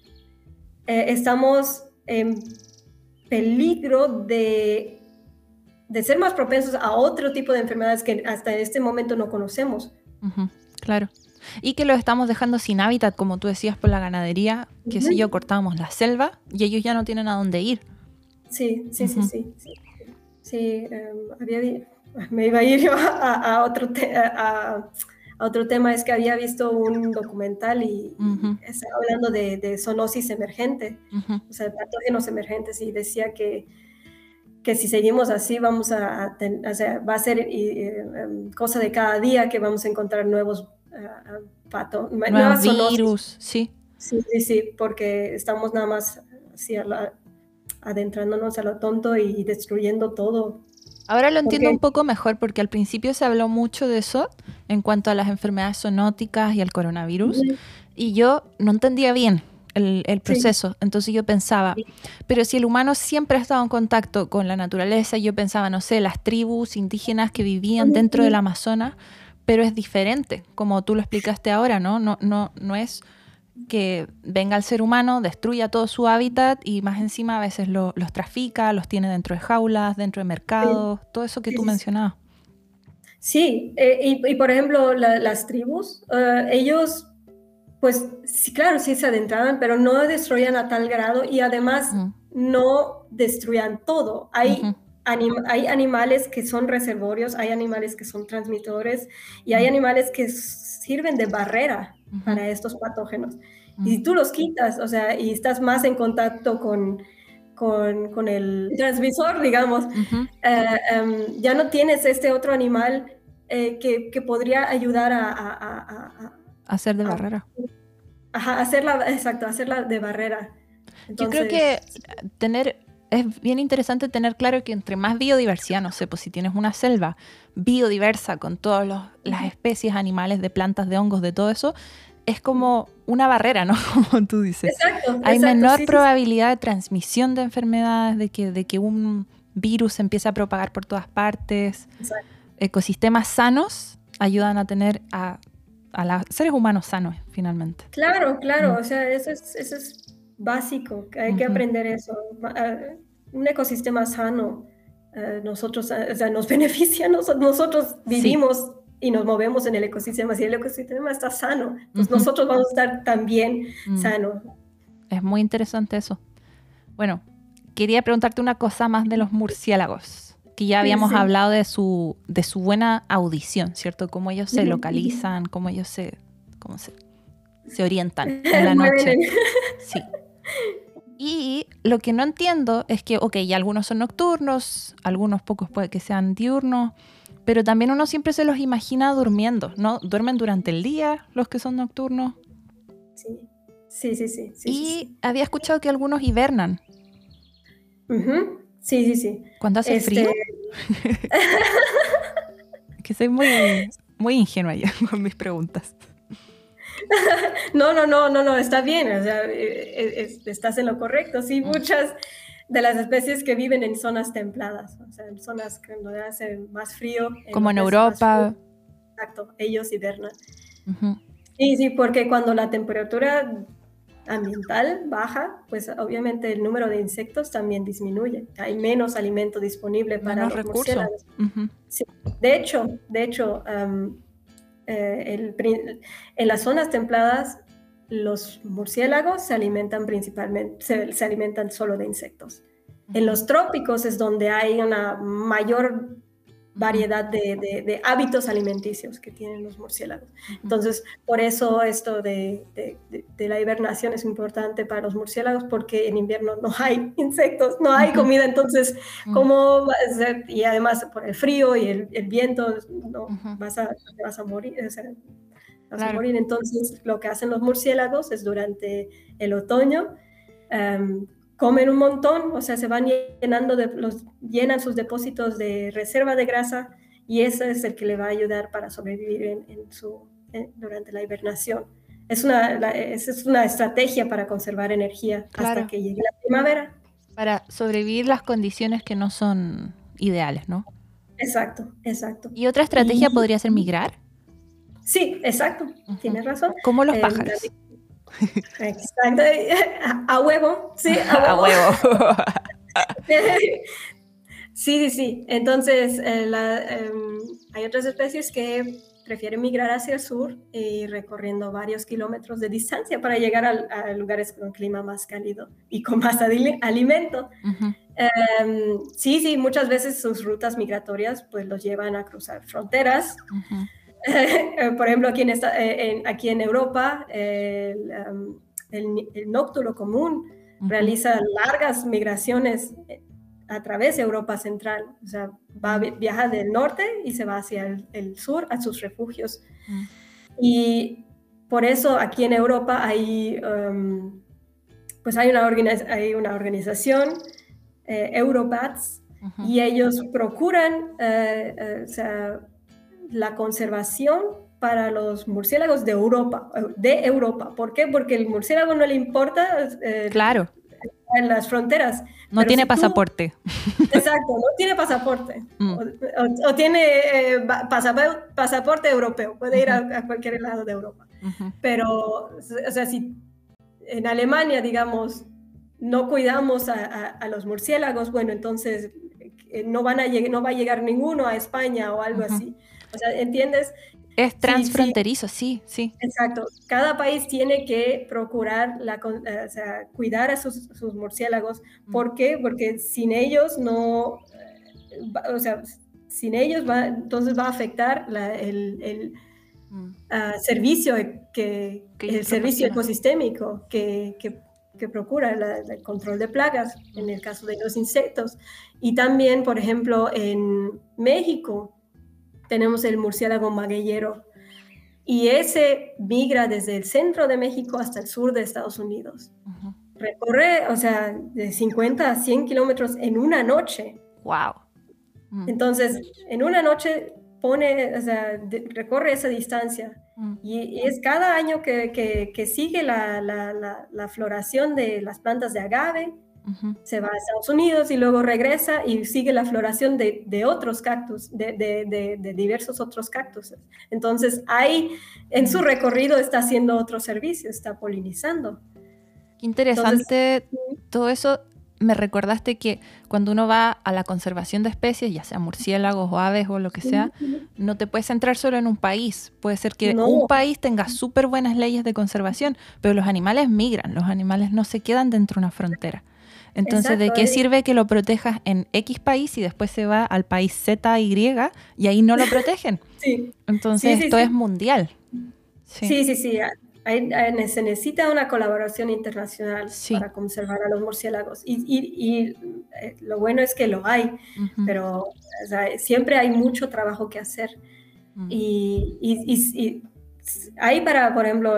eh, estamos en peligro de, de ser más propensos a otro tipo de enfermedades que hasta este momento no conocemos. Claro. Y que los estamos dejando sin hábitat, como tú decías, por la ganadería, que si yo, cortamos la selva y ellos ya no tienen a dónde ir. Sí, sí, sí, sí. Sí, em, [LAUGHS] me iba a ir [LAUGHS] yo a, otro a, otro tema, es que había visto un documental y estaba hablando de, de zoonosis emergente, o sea, patógenos emergentes, y decía que que si seguimos así vamos a, o sea, va a ser em, cosa de cada día que vamos a encontrar nuevos pato, nuevos virus, sí. Sí, sí, sí, porque estamos nada más así adentrándonos a lo tonto y destruyendo todo. Ahora lo entiendo un poco mejor porque al principio se habló mucho de eso en cuanto a las enfermedades zoonóticas y al coronavirus y yo no entendía bien el, proceso. Entonces yo pensaba, pero si el humano siempre ha estado en contacto con la naturaleza, yo pensaba, no sé, las tribus indígenas que vivían dentro del Amazonas, pero es diferente, como tú lo explicaste ahora, ¿no? No, no, no es que venga el ser humano, destruya todo su hábitat y más encima a veces los trafica, los tiene dentro de jaulas, dentro de mercados, todo eso que tú mencionabas. Sí, eh, y, por ejemplo las tribus, eh, ellos, pues sí, claro, sí se adentraban, pero no destruían a tal grado y además no destruían todo. Hay hay animales que son reservorios, hay animales que son transmitores y hay animales que sirven de barrera para estos patógenos. Y si tú los quitas, o sea, y estás más en contacto con, con, el transmisor, digamos, eh, em, ya no tienes este otro animal eh, que, podría ayudar a, a, hacer de barrera. Ajá, hacerla, exacto, hacerla de barrera. Yo creo que tener es bien interesante tener claro que entre más biodiversidad, no sé, pues si tienes una selva biodiversa con todas las especies animales, de plantas, de hongos, de todo eso, es como una barrera, ¿no? [LAUGHS] Como tú dices. Exacto. Hay menor probabilidad de transmisión de enfermedades, de que, de que un virus se empiece a propagar por todas partes. Ecosistemas sanos ayudan a tener a, los seres humanos sanos, finalmente. Claro, claro. Mm. O sea, eso es, eso es básico, hay que aprender eso. Un ecosistema sano, nosotros, o sea, nos [LAUGHS] beneficia, nosotros vivimos y nos movemos en el ecosistema. Si el ecosistema está sano, pues nosotros vamos a estar también mm. sanos. Es muy interesante eso. Bueno, quería preguntarte una cosa más de los murciélagos, que ya habíamos hablado de su, de su buena audición, ¿cierto? Cómo ellos se localizan, cómo ellos se, cómo se, se orientan [LAUGHS] en la noche. Sí. Y lo que no entiendo es que, ok, algunos son nocturnos, algunos pocos puede que sean diurnos, pero también uno siempre se los imagina durmiendo, ¿no? ¿Duermen durante el día los que son nocturnos? sí. Sí, sí, sí. sí, y sí, había escuchado que algunos hibernan. Sí, sí, sí. cuando hace Este, frío. [LAUGHS] Que soy muy, muy ingenua ya [LAUGHS] con mis preguntas. [LAUGHS] No, no, no, no, no, está bien, o sea, eh, eh, es- estás en lo correcto. Sí, muchas de las especies que viven en zonas templadas, o sea, en zonas que donde hace más frío. Como en Europa. Exacto, ellos hibernan. Ujú. Sí, sí, porque cuando la temperatura ambiental baja, pues obviamente el número de insectos también disminuye. Hay menos alimento disponible para Menos los recursos. De hecho, de hecho, eh, el en las zonas templadas los murciélagos se alimentan principalmente, se, se alimentan solo de insectos. En los trópicos es donde hay una mayor variedad de, de- de hábitos alimenticios que tienen los murciélagos. Entonces, por eso esto de, la hibernación es importante para los murciélagos porque en invierno no hay [LAUGHS] insectos, no hay comida, entonces. ¿Cómo va a ser? Y además por el frío y el, el viento, no, vas, a, te vas a morir. o sea, vas a Claro. morir. Entonces, lo que hacen los murciélagos es durante el otoño, em, comen un montón, o sea, se van llenando, de, los, llenan sus depósitos de reserva de grasa y ese es el que le va a ayudar para sobrevivir en, en su, en- durante la hibernación. Es una, la- esa es una estrategia para conservar energía Claro. hasta que llegue la primavera. Para sobrevivir las condiciones que no son ideales, ¿no? Exacto, exacto. Y otra estrategia Y- podría ser migrar. Sí, exacto, Ujú. tienes razón. Como los Eh, pájaros. Exacto, a, huevo, sí, a [LAUGHS] A huevo. [LAUGHS] Sí, sí, sí. Entonces, eh, la, em, hay otras especies que prefieren migrar hacia el sur y recorriendo varios kilómetros de distancia para llegar a, lugares con clima más cálido y con más alimento. Em, sí, sí, muchas veces sus rutas migratorias pues los llevan a cruzar fronteras. Eh, [LAUGHS] por ejemplo, aquí en, esta- eh, en- aquí en Europa, el, um, el el nóctulo común Ujú. realiza largas migraciones eh, a través de Europa Central. O sea, va, vi- viaja del norte y se va hacia el, el sur, a sus refugios. Mm. Y por eso aquí en Europa hay, um, pues hay, una, organiz- hay una organización, eh, Eurobats, Ujú. y ellos procuran eh, eh, o sea, la conservación para los murciélagos de Europa, eh, de Europa. ¿Por qué? Porque el murciélago no le importa eh, Claro, en las fronteras. no Pero tiene si tú- pasaporte. [LAUGHS] Exacto, no tiene pasaporte. Mm. O, o- o tiene eh, pasaporte, pasaporte europeo, puede ir a, a cualquier lado de Europa. Pero, o sea, si en Alemania, digamos, no cuidamos a, a- a los murciélagos, bueno, entonces eh, no, van a no va a llegar ninguno a España o algo así. O sea, ¿entiendes? Es transfronterizo, sí, sí. Exacto. Cada país tiene que procurar la, eh, o sea, cuidar a sus, sus murciélagos. ¿Por qué? Porque sin ellos no, eh, o sea, sin ellos va, entonces va a afectar la- el, el, Mm. ah, servicio que, Que el servicio ecosistémico que, que- que procura la- el control de plagas en el caso de los insectos. Y también, por ejemplo, en México tenemos el murciélago magueyero y ese migra desde el centro de México hasta el sur de Estados Unidos. Ujú. Recorre, o sea, de 50 a 100 kilómetros en una noche. Wow. Mm. Entonces, en una noche pone, o sea, de- recorre esa distancia. Mm. Y, y es cada año que, que- que sigue la, la- la- la floración de las plantas de agave, Se va a Estados Unidos y luego regresa y sigue la floración de, de otros cactus, de, de- de- de diversos otros cactus. Entonces, ahí en su recorrido está haciendo otro servicio, está polinizando. Qué interesante todo eso. Me recordaste que cuando uno va a la conservación de especies, ya sea murciélagos o aves o lo que sea, no te puedes centrar solo en un país. Puede ser que No. un país tenga súper buenas leyes de conservación, pero los animales migran, los animales no se quedan dentro de una frontera. Entonces, ¿de Exacto, qué eh. sirve que lo protejas en X país y después se va al país Z, Y y ahí no lo protegen? [LAUGHS] Sí, Entonces, Sí, sí, esto es mundial. sí, sí, sí. Hay- hay- se necesita una colaboración internacional para conservar a los murciélagos. Y, y- y, eh, lo bueno es que lo hay, Ujú. pero o sea, siempre hay mucho trabajo que hacer. Mm. Y, y- y- hay para, por ejemplo,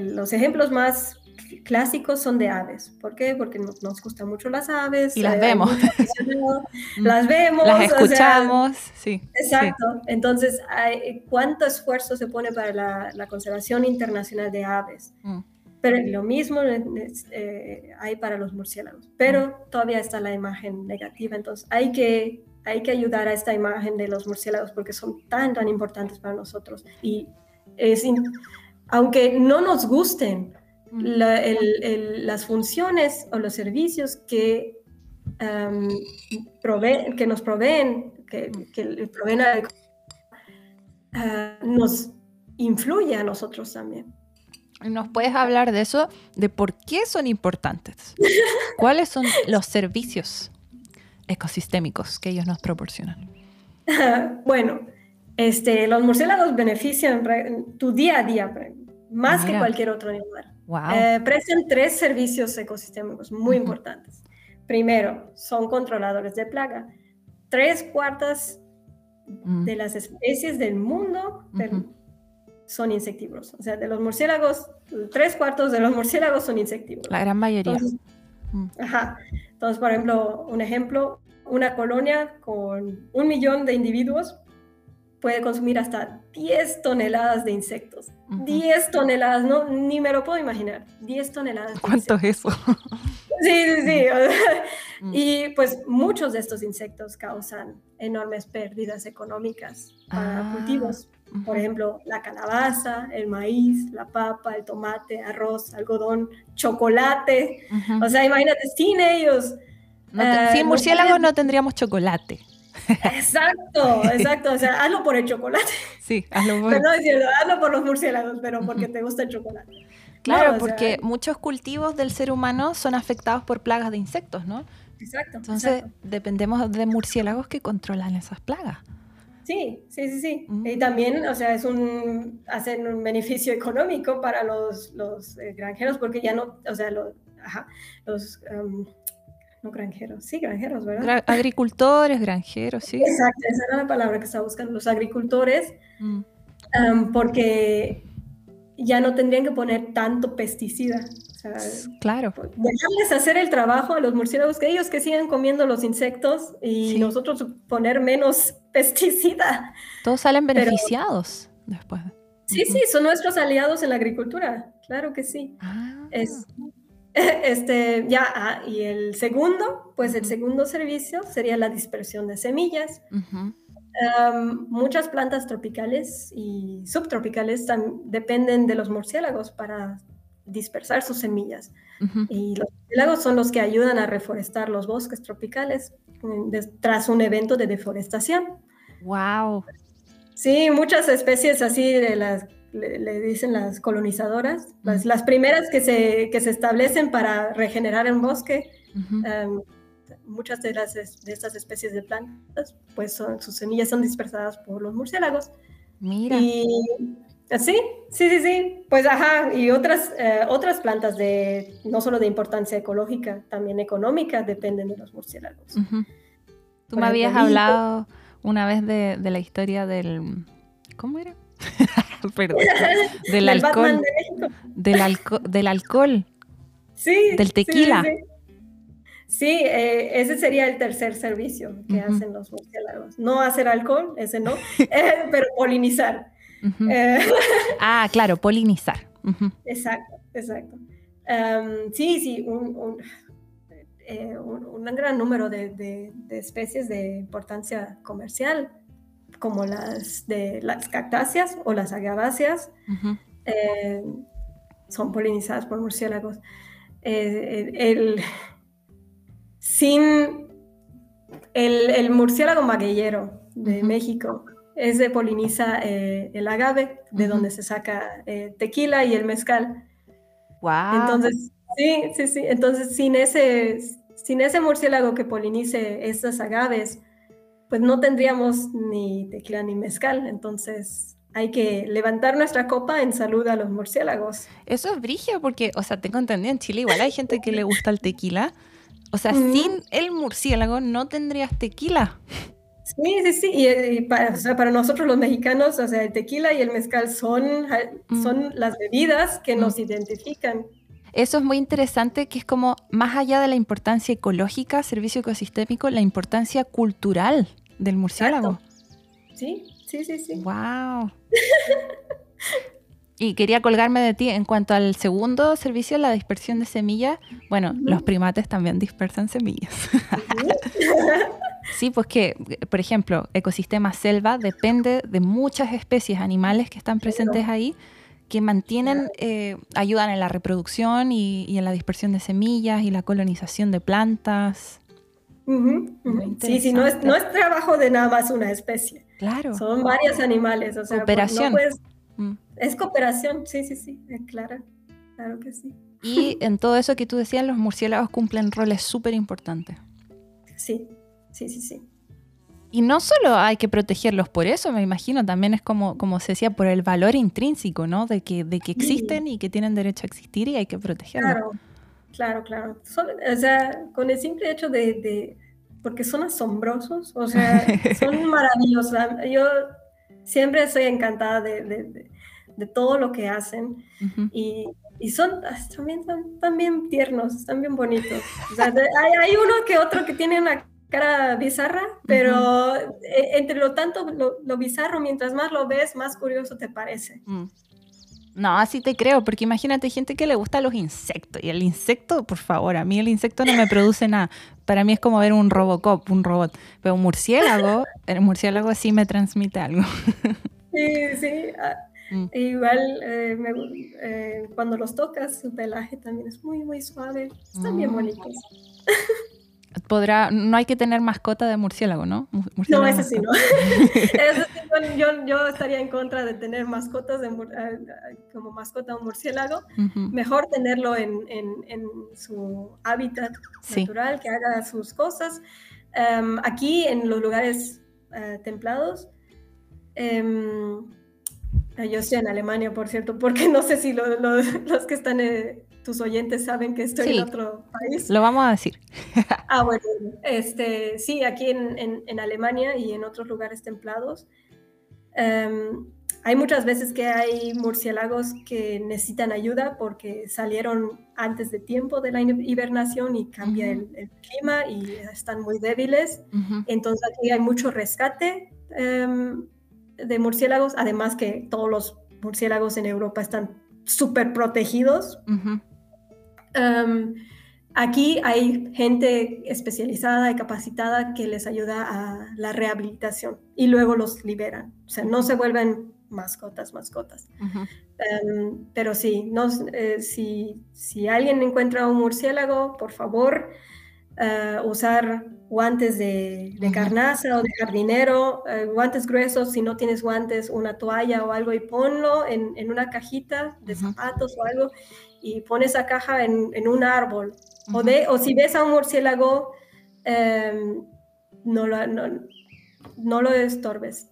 los ejemplos más clásicos son de aves. ¿Por qué? Porque nos, gustan mucho las aves. Y [LAUGHS] las vemos. las vemos. Las escuchamos, sí. Exacto. Entonces, ¿cuánto esfuerzo se pone para la, conservación internacional de aves? Mm. Pero lo mismo eh, hay para los murciélagos. Pero mm. todavía está la imagen negativa. Entonces, hay que, hay que ayudar a esta imagen de los murciélagos porque son tan, tan importantes para nosotros. Y es, aunque no nos gusten, las funciones o los servicios que, que nos proveen, que, que proveen a, nos influye a nosotros también. ¿Nos puedes hablar de eso? ¿De por qué son importantes? [LAUGHS] ¿Cuáles son los servicios ecosistémicos que ellos nos proporcionan? [LAUGHS] bueno, este, los murciélagos benefician tu día a día, más que cualquier otro animal. Eh, prestan tres servicios ecosistémicos muy importantes. Primero, son controladores de plaga. Tres cuartas mm. de las especies del mundo son insectívoros. O sea, de los murciélagos, tres cuartos de los murciélagos son insectívoros. La gran mayoría. Entonces, mm. ajá. Entonces, por ejemplo, un ejemplo, una colonia con un millón de individuos puede consumir hasta 10 toneladas de insectos. 10 toneladas, no, ni me lo puedo imaginar. 10 toneladas. ¿Cuánto es eso? [LAUGHS] Sí, sí, sí. Mm. Y pues muchos de estos insectos causan enormes pérdidas económicas para ah, cultivos. Por ejemplo, la calabaza, el maíz, la papa, el tomate, arroz, algodón, chocolate. O sea, imagínate, sin ellos. sin eh, murciélagos no tendríamos chocolate. Exacto, [LAUGHS] exacto. O sea, hazlo por el chocolate. Sí, hazlo por... [LAUGHS] Pero no hazlo por los murciélagos, pero porque te gusta el chocolate. Claro, porque muchos cultivos del ser humano son afectados por plagas de insectos, ¿no? Exacto. Entonces, dependemos de murciélagos que controlan esas plagas. Sí, sí, sí, sí. Mm. Y también, o sea, es un, hacen un beneficio [LAUGHS] económico para los, los eh, granjeros porque ya no, o sea, los, ajá, los um, no granjeros, sí, granjeros, ¿verdad? agricultores, granjeros, sí. Exacto, esa era la palabra que estaba buscando, los agricultores, mm. porque ya no tendrían que poner tanto pesticida. claro. Dejarles hacer el trabajo a los murciélagos, que ellos que sigan comiendo los insectos y nosotros poner menos [LAUGHS] pesticida. Todos salen beneficiados después. Sí, sí, son nuestros aliados en la agricultura, claro que sí. Ah. Es, [LAUGHS] Este, ya, ah, y el segundo, pues el segundo servicio sería la dispersión de semillas. muchas plantas tropicales y subtropicales dependen de los murciélagos para dispersar sus semillas. Y los murciélagos son los que ayudan a reforestar los bosques tropicales tras un evento de deforestación. ¡Wow! Sí, muchas especies así de las le, dicen las colonizadoras, las, primeras que se, que se, establecen para regenerar el bosque. Em, muchas de, las, de estas especies de plantas, pues son, sus semillas son dispersadas por los murciélagos. Mira. Y sí, sí, sí, sí. Pues ajá, y otras, eh, otras plantas de no solo de importancia ecológica, también económica, dependen de los murciélagos. Tú me habías hablado una vez de, de la historia del... ¿Cómo era? [LAUGHS] Perdón. Del, alcohol. del, del alcohol. Sí. Del tequila. Sí, eh, ese sería el tercer servicio que hacen los murciélagos. No hacer alcohol, ese no, [LAUGHS] eh, pero polinizar. Eh, [LAUGHS] ah, claro, polinizar. Exacto, exacto. sí, sí, un, un, un, gran número de, de, de, especies de importancia comercial como las de las cactáceas o las agaváceas, eh, son polinizadas por murciélagos. Eh, el, sin el, murciélago magueyero de México, ese poliniza eh, el agave, de donde se saca tequila y el mezcal. Wow. Entonces, sí, sí, sí. Entonces, sin ese, sin ese murciélago que polinice estas agaves, pues no tendríamos ni tequila ni mezcal. Entonces hay que levantar nuestra copa en salud a los murciélagos. Eso es brigio porque, o sea, tengo entendido en Chile igual hay gente que le gusta el tequila. O sea, sin el murciélago no tendrías tequila. Sí, sí, sí. Y, para, para, nosotros los mexicanos, o sea, el tequila y el mezcal son, mm. son las bebidas que nos mm. identifican. Eso es muy interesante, que es como más allá de la importancia ecológica, servicio ecosistémico, la importancia cultural del murciélago. Sí, sí, sí, sí. Wow. [LAUGHS] y quería colgarme de ti en cuanto al segundo servicio, la dispersión de semillas. Bueno, los primates también dispersan semillas. sí, pues que, por ejemplo, ecosistema selva depende de muchas especies animales que están presentes ahí que mantienen, eh, ayudan en la reproducción y, en la dispersión de semillas y la colonización de plantas. Sí, sí, no es, no es trabajo de nada más una especie. Claro. Son varios animales. O sea, cooperación. Mm. Es cooperación, sí, sí, sí, claro, claro que sí. Y en todo eso que tú decías, los murciélagos cumplen roles súper importantes. Sí, sí, sí, sí. Y no solo hay que protegerlos por eso, me imagino, también es como, como se decía, por el valor intrínseco, ¿no? De que, de que existen y que tienen derecho a existir y hay que protegerlos. Claro, claro, claro. o sea, con el simple hecho de, porque son asombrosos, o sea, [LAUGHS] son maravillosos. Yo siempre estoy encantada de, todo lo que hacen y, son también, también tiernos, están bien bonitos. O sea, hay, hay, uno que otro que tiene una cara bizarra, pero e, entre lo tanto, lo, bizarro, mientras más lo ves, más curioso te parece. Mm. No, así te creo, porque imagínate gente que le gusta los insectos. Y el insecto, por favor, a mí el insecto no me produce nada. Para mí es como ver un Robocop, un robot. Pero un murciélago, [LAUGHS] el murciélago sí me transmite algo. Sí, sí. Ah, mm. Igual eh, eh, cuando los tocas, su pelaje también es muy, muy suave. Están bien mm. bonitos. [LAUGHS] podrá, no hay que tener mascota de murciélago, ¿no? no, eso sí, no. [LAUGHS] [LAUGHS] yo, estaría en contra de tener mascotas de, como mascota un murciélago. Mejor tenerlo en, su hábitat natural, que haga sus cosas. Em, aquí en los lugares eh, templados, em, yo estoy en Alemania, por cierto, porque [LAUGHS] no sé si los que están eh, tus oyentes saben que estoy en otro país. Lo vamos a decir. [LAUGHS] ah, bueno, este, sí, aquí en, en, Alemania y en otros lugares templados. Em, hay muchas veces que hay murciélagos que necesitan ayuda porque salieron antes de tiempo de la hibernación y cambia el, clima y están muy débiles. Entonces aquí hay mucho rescate em, de murciélagos, además que todos los murciélagos en Europa están súper protegidos aquí hay gente especializada y capacitada que les ayuda a la rehabilitación y luego los liberan. O sea, no se vuelven mascotas, mascotas. pero sí, no, eh, si, si, alguien encuentra un murciélago, por favor, uh, usar guantes de, carnaza o de jardinero, eh, guantes gruesos, si no tienes guantes, una toalla o algo y ponlo en, en una cajita de zapatos o algo y pon esa caja en, en un árbol. o, de, o si ves a un murciélago, em, no, lo, no, no, lo estorbes.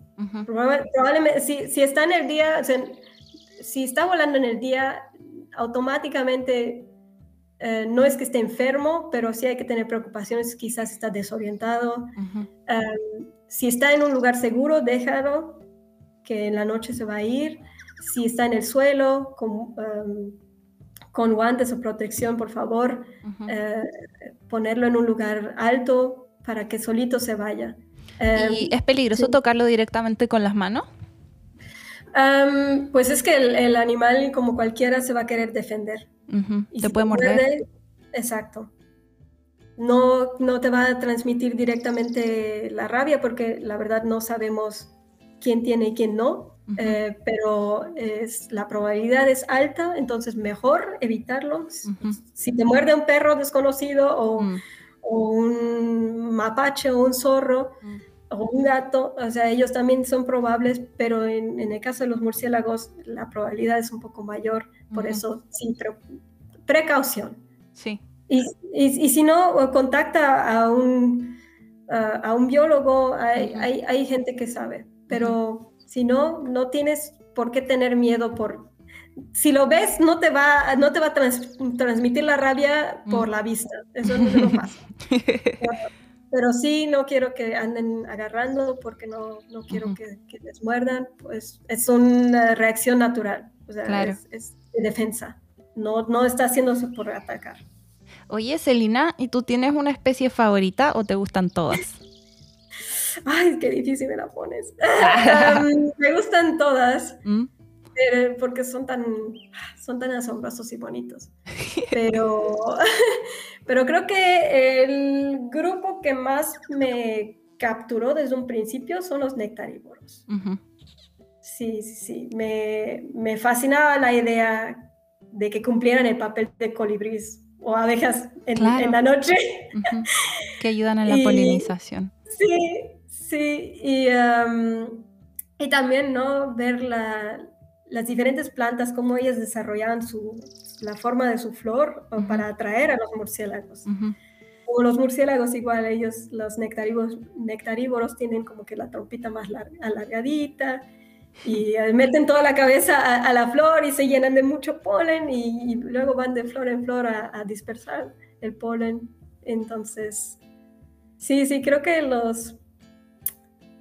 Probablemente, si, si, está en el día, si está volando en el día, automáticamente eh, no es que esté enfermo, pero sí hay que tener preocupaciones, quizás está desorientado. Em, si está en un lugar seguro, déjalo, que en la noche se va a ir. Si está en el suelo, con, em, con guantes o protección, por favor, eh, ponerlo en un lugar alto para que solito se vaya. ¿Y es peligroso tocarlo directamente con las manos? pues es que el, animal, como cualquiera, se va a querer defender. ¿Te puede morder? exacto. No, no te va a transmitir directamente la rabia porque la verdad no sabemos quién tiene y quién no. Eh, pero es, la probabilidad es alta, entonces mejor evitarlo. Si te muerde un perro desconocido o, mm. un mapache o un zorro mm. o un gato, o sea, ellos también son probables, pero en, el caso de los murciélagos la probabilidad es un poco mayor, por eso sin precaución. Sí. Y, y, si no, contacta a un, a un biólogo, hay, hay, hay, gente que sabe, pero... Si no, no tienes por qué tener miedo por... Si lo ves, no te va, no te va a transmitir la rabia por mm. la vista. Eso no lo pasa. [LAUGHS] pero sí no quiero que anden agarrando porque no, no quiero que, que, les muerdan, pues es una reacción natural, o sea, es, es, de defensa, no, no está haciéndose por atacar. Oye, Celina, ¿y tú tienes una especie favorita o te gustan todas? Ay, qué difícil me la pones. [LAUGHS] me gustan todas. ¿Mm? porque son tan, son tan asombrosos y bonitos. [LAUGHS] Pero, [LAUGHS] pero creo que el grupo que más me capturó desde un principio son los nectarívoros. Sí, sí, sí. Me, me, fascinaba la idea de que cumplieran el papel de colibríes o abejas en, la noche. Que ayudan en la polinización. Sí, sí. Y, y también, ¿no? Ver la, las diferentes plantas, cómo ellas desarrollaban su, la forma de su flor para atraer a los murciélagos. O los murciélagos igual, ellos, los nectarívoros, nectarívoros tienen como que la trompita más alargadita y eh, meten toda la cabeza a, la flor y se llenan de mucho polen y, luego van de flor en flor a, dispersar el polen. Entonces, sí, sí, creo que los,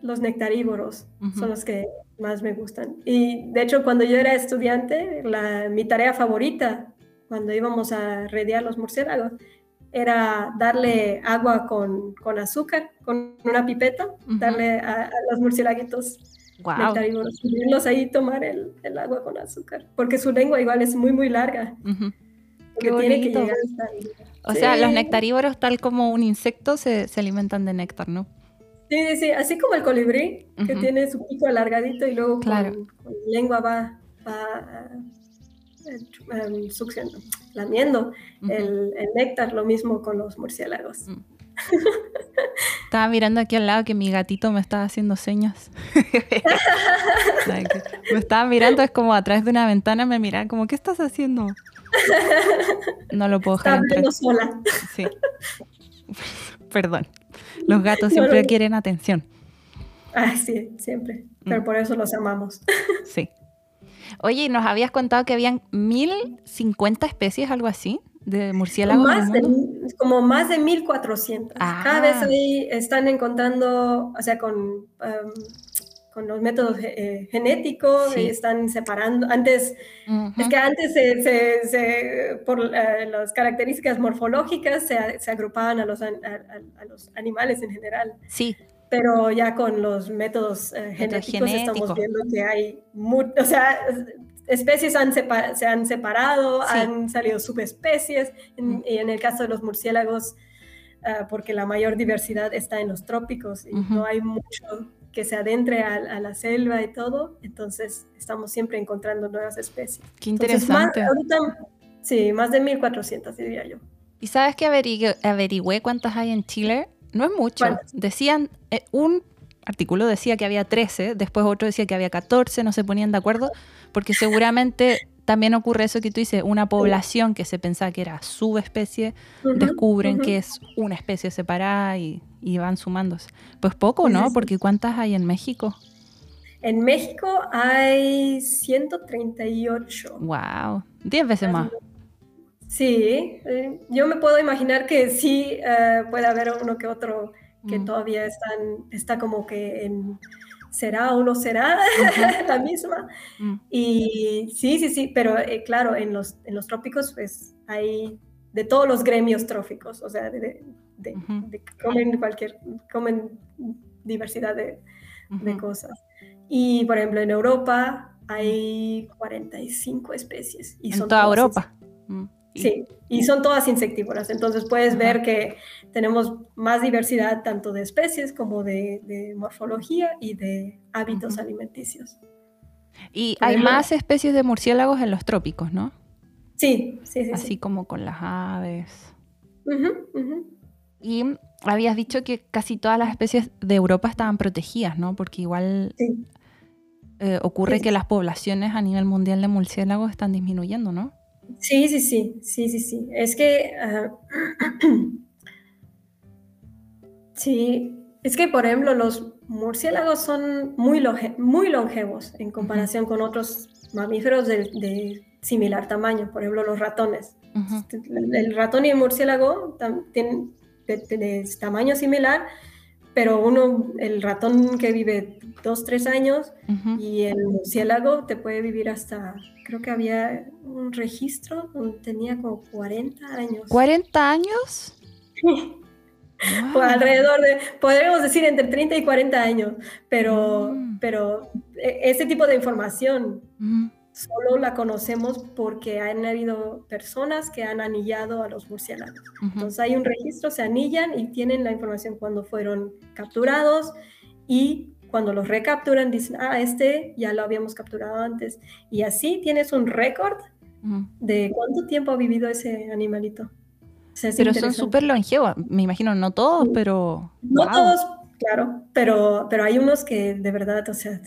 los nectarívoros son los que más me gustan. Y de hecho, cuando yo era estudiante, la, mi tarea favorita, cuando íbamos a rediar los murciélagos, era darle agua con, con azúcar, con una pipeta, darle a, los murciélaguitos wow. y ahí tomar el, el, agua con azúcar, porque su lengua igual es muy, muy larga. que tiene que llegar hasta O sea, los nectarívoros, tal como un insecto, se, se alimentan de néctar, ¿no? Sí, sí, así como el colibrí, que tiene su pico alargadito y luego con, lengua va, va um, lamiendo el, néctar, lo mismo con los murciélagos. Mm. Estaba mirando aquí al lado que mi gatito me estaba haciendo señas. [LAUGHS] me estaba mirando, es como a través de una ventana me miraba como, ¿qué estás haciendo? [LAUGHS] No lo puedo dejar. Estaba sola. Sí. [LAUGHS] Perdón. Los gatos siempre quieren atención. Ah, sí, siempre. Pero mm. por eso los amamos. [LAUGHS] Sí. Oye, nos habías contado que habían 1050 especies, algo así, de murciélagos. Más de, como más de 1400. Cada vez ah. ahí están encontrando, o sea, con um, con los métodos eh, genéticos, están separando. Antes, es que antes se, por eh, las características morfológicas se, se agrupaban a los, a, los animales en general. Sí. Pero ya con los métodos eh, genéticos estamos viendo que hay, o sea, especies han se han separado, han salido subespecies, y en el caso de los murciélagos, ah, porque la mayor diversidad está en los trópicos y no hay mucho que se adentre a, la selva y todo, entonces estamos siempre encontrando nuevas especies. Qué interesante. sí, más de 1400 diría yo. ¿Y sabes que averigüé cuántas hay en Chile? No es mucho. Decían, eh, un artículo decía que había 13, después otro decía que había 14, no se ponían de acuerdo, porque seguramente [LAUGHS] también ocurre eso que tú dices, una población que se pensaba que era subespecie, descubren que es una especie separada y y van sumándose. Pues poco, ¿no? Porque ¿cuántas hay en México? En México hay 138. ¡Wow! 10 veces más. Sí, eh, yo me puedo imaginar que sí eh, puede haber uno que otro que mm. todavía están, está como que en será o no será [LAUGHS] la misma. Mm. Y sí, sí, sí, pero eh, claro, en los, en los trópicos pues hay de todos los gremios tróficos, o sea, de, comen cualquier, comen diversidad de, cosas. Y por ejemplo, en Europa hay 45 especies. Y en son toda Europa. Mm, sí, y son todas insectívoras. Entonces puedes ver que tenemos más diversidad tanto de especies como de, morfología y de hábitos alimenticios. Y hay más especies de murciélagos en los trópicos, ¿no? Sí, sí, sí. Así como con las aves. Y habías dicho que casi todas las especies de Europa estaban protegidas, ¿no? Porque igual eh, ocurre que las poblaciones a nivel mundial de murciélagos están disminuyendo, ¿no? Sí, sí, sí, sí, sí, sí. Es que... Ah, [CLEARS THROAT] sí, es que, por ejemplo, los murciélagos son muy, muy longevos en comparación con otros mamíferos de, similar tamaño, por ejemplo los ratones. El ratón y el murciélago tienen, de, tamaño similar, pero uno, el ratón que vive dos, tres años y el murciélago te puede vivir hasta, creo que había un registro donde tenía como 40 años. ¿40 años? alrededor de, podríamos decir entre 30 y 40 años, pero, mm. pero e, ese tipo de información solo la conocemos porque han habido personas que han anillado a los murciélagos. Entonces hay un registro, se anillan y tienen la información cuando fueron capturados y cuando los recapturan dicen, ah, este ya lo habíamos capturado antes. Y así tienes un récord de cuánto tiempo ha vivido ese animalito. Pero son súper longevos, me imagino, no todos, pero... No todos, claro, pero, pero hay unos que de verdad, o sea,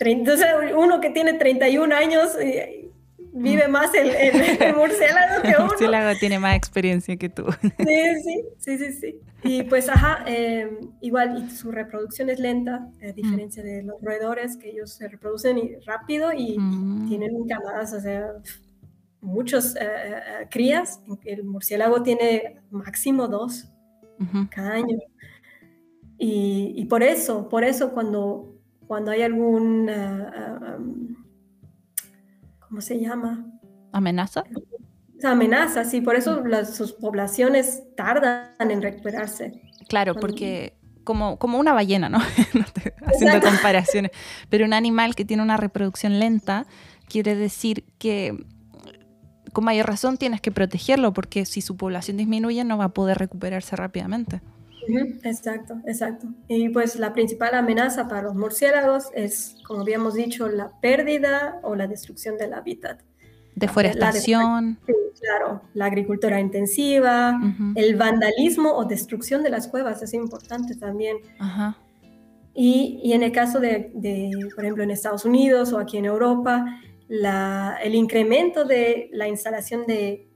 mm. uno que tiene 31 años y vive mm. más el, el, [LAUGHS] murciélago que uno. El murciélago tiene más experiencia que tú. Sí, sí, sí, sí, sí. Y pues, ajá, em, igual, y su reproducción es lenta, a diferencia de los roedores, que ellos se reproducen rápido y, y tienen camadas, o sea muchos eh, eh, crías. El murciélago tiene máximo dos cada año. Y, por eso, por eso cuando, cuando hay algún, uh, ¿cómo se llama? ¿Amenaza? Amenaza, sí, por eso las, sus poblaciones tardan en recuperarse. Claro, porque como, como una ballena, ¿no? [LAUGHS] haciendo comparaciones, pero un animal que tiene una reproducción lenta quiere decir que con mayor razón tienes que protegerlo porque si su población disminuye no va a poder recuperarse rápidamente. Exacto, exacto. Y pues la principal amenaza para los murciélagos es, como habíamos dicho, la pérdida o la destrucción del hábitat. Deforestación. claro, la agricultura intensiva, el vandalismo o destrucción de las cuevas es importante también. Y, y, en el caso de, de, por ejemplo, en Estados Unidos o aquí en Europa, el incremento de la instalación de,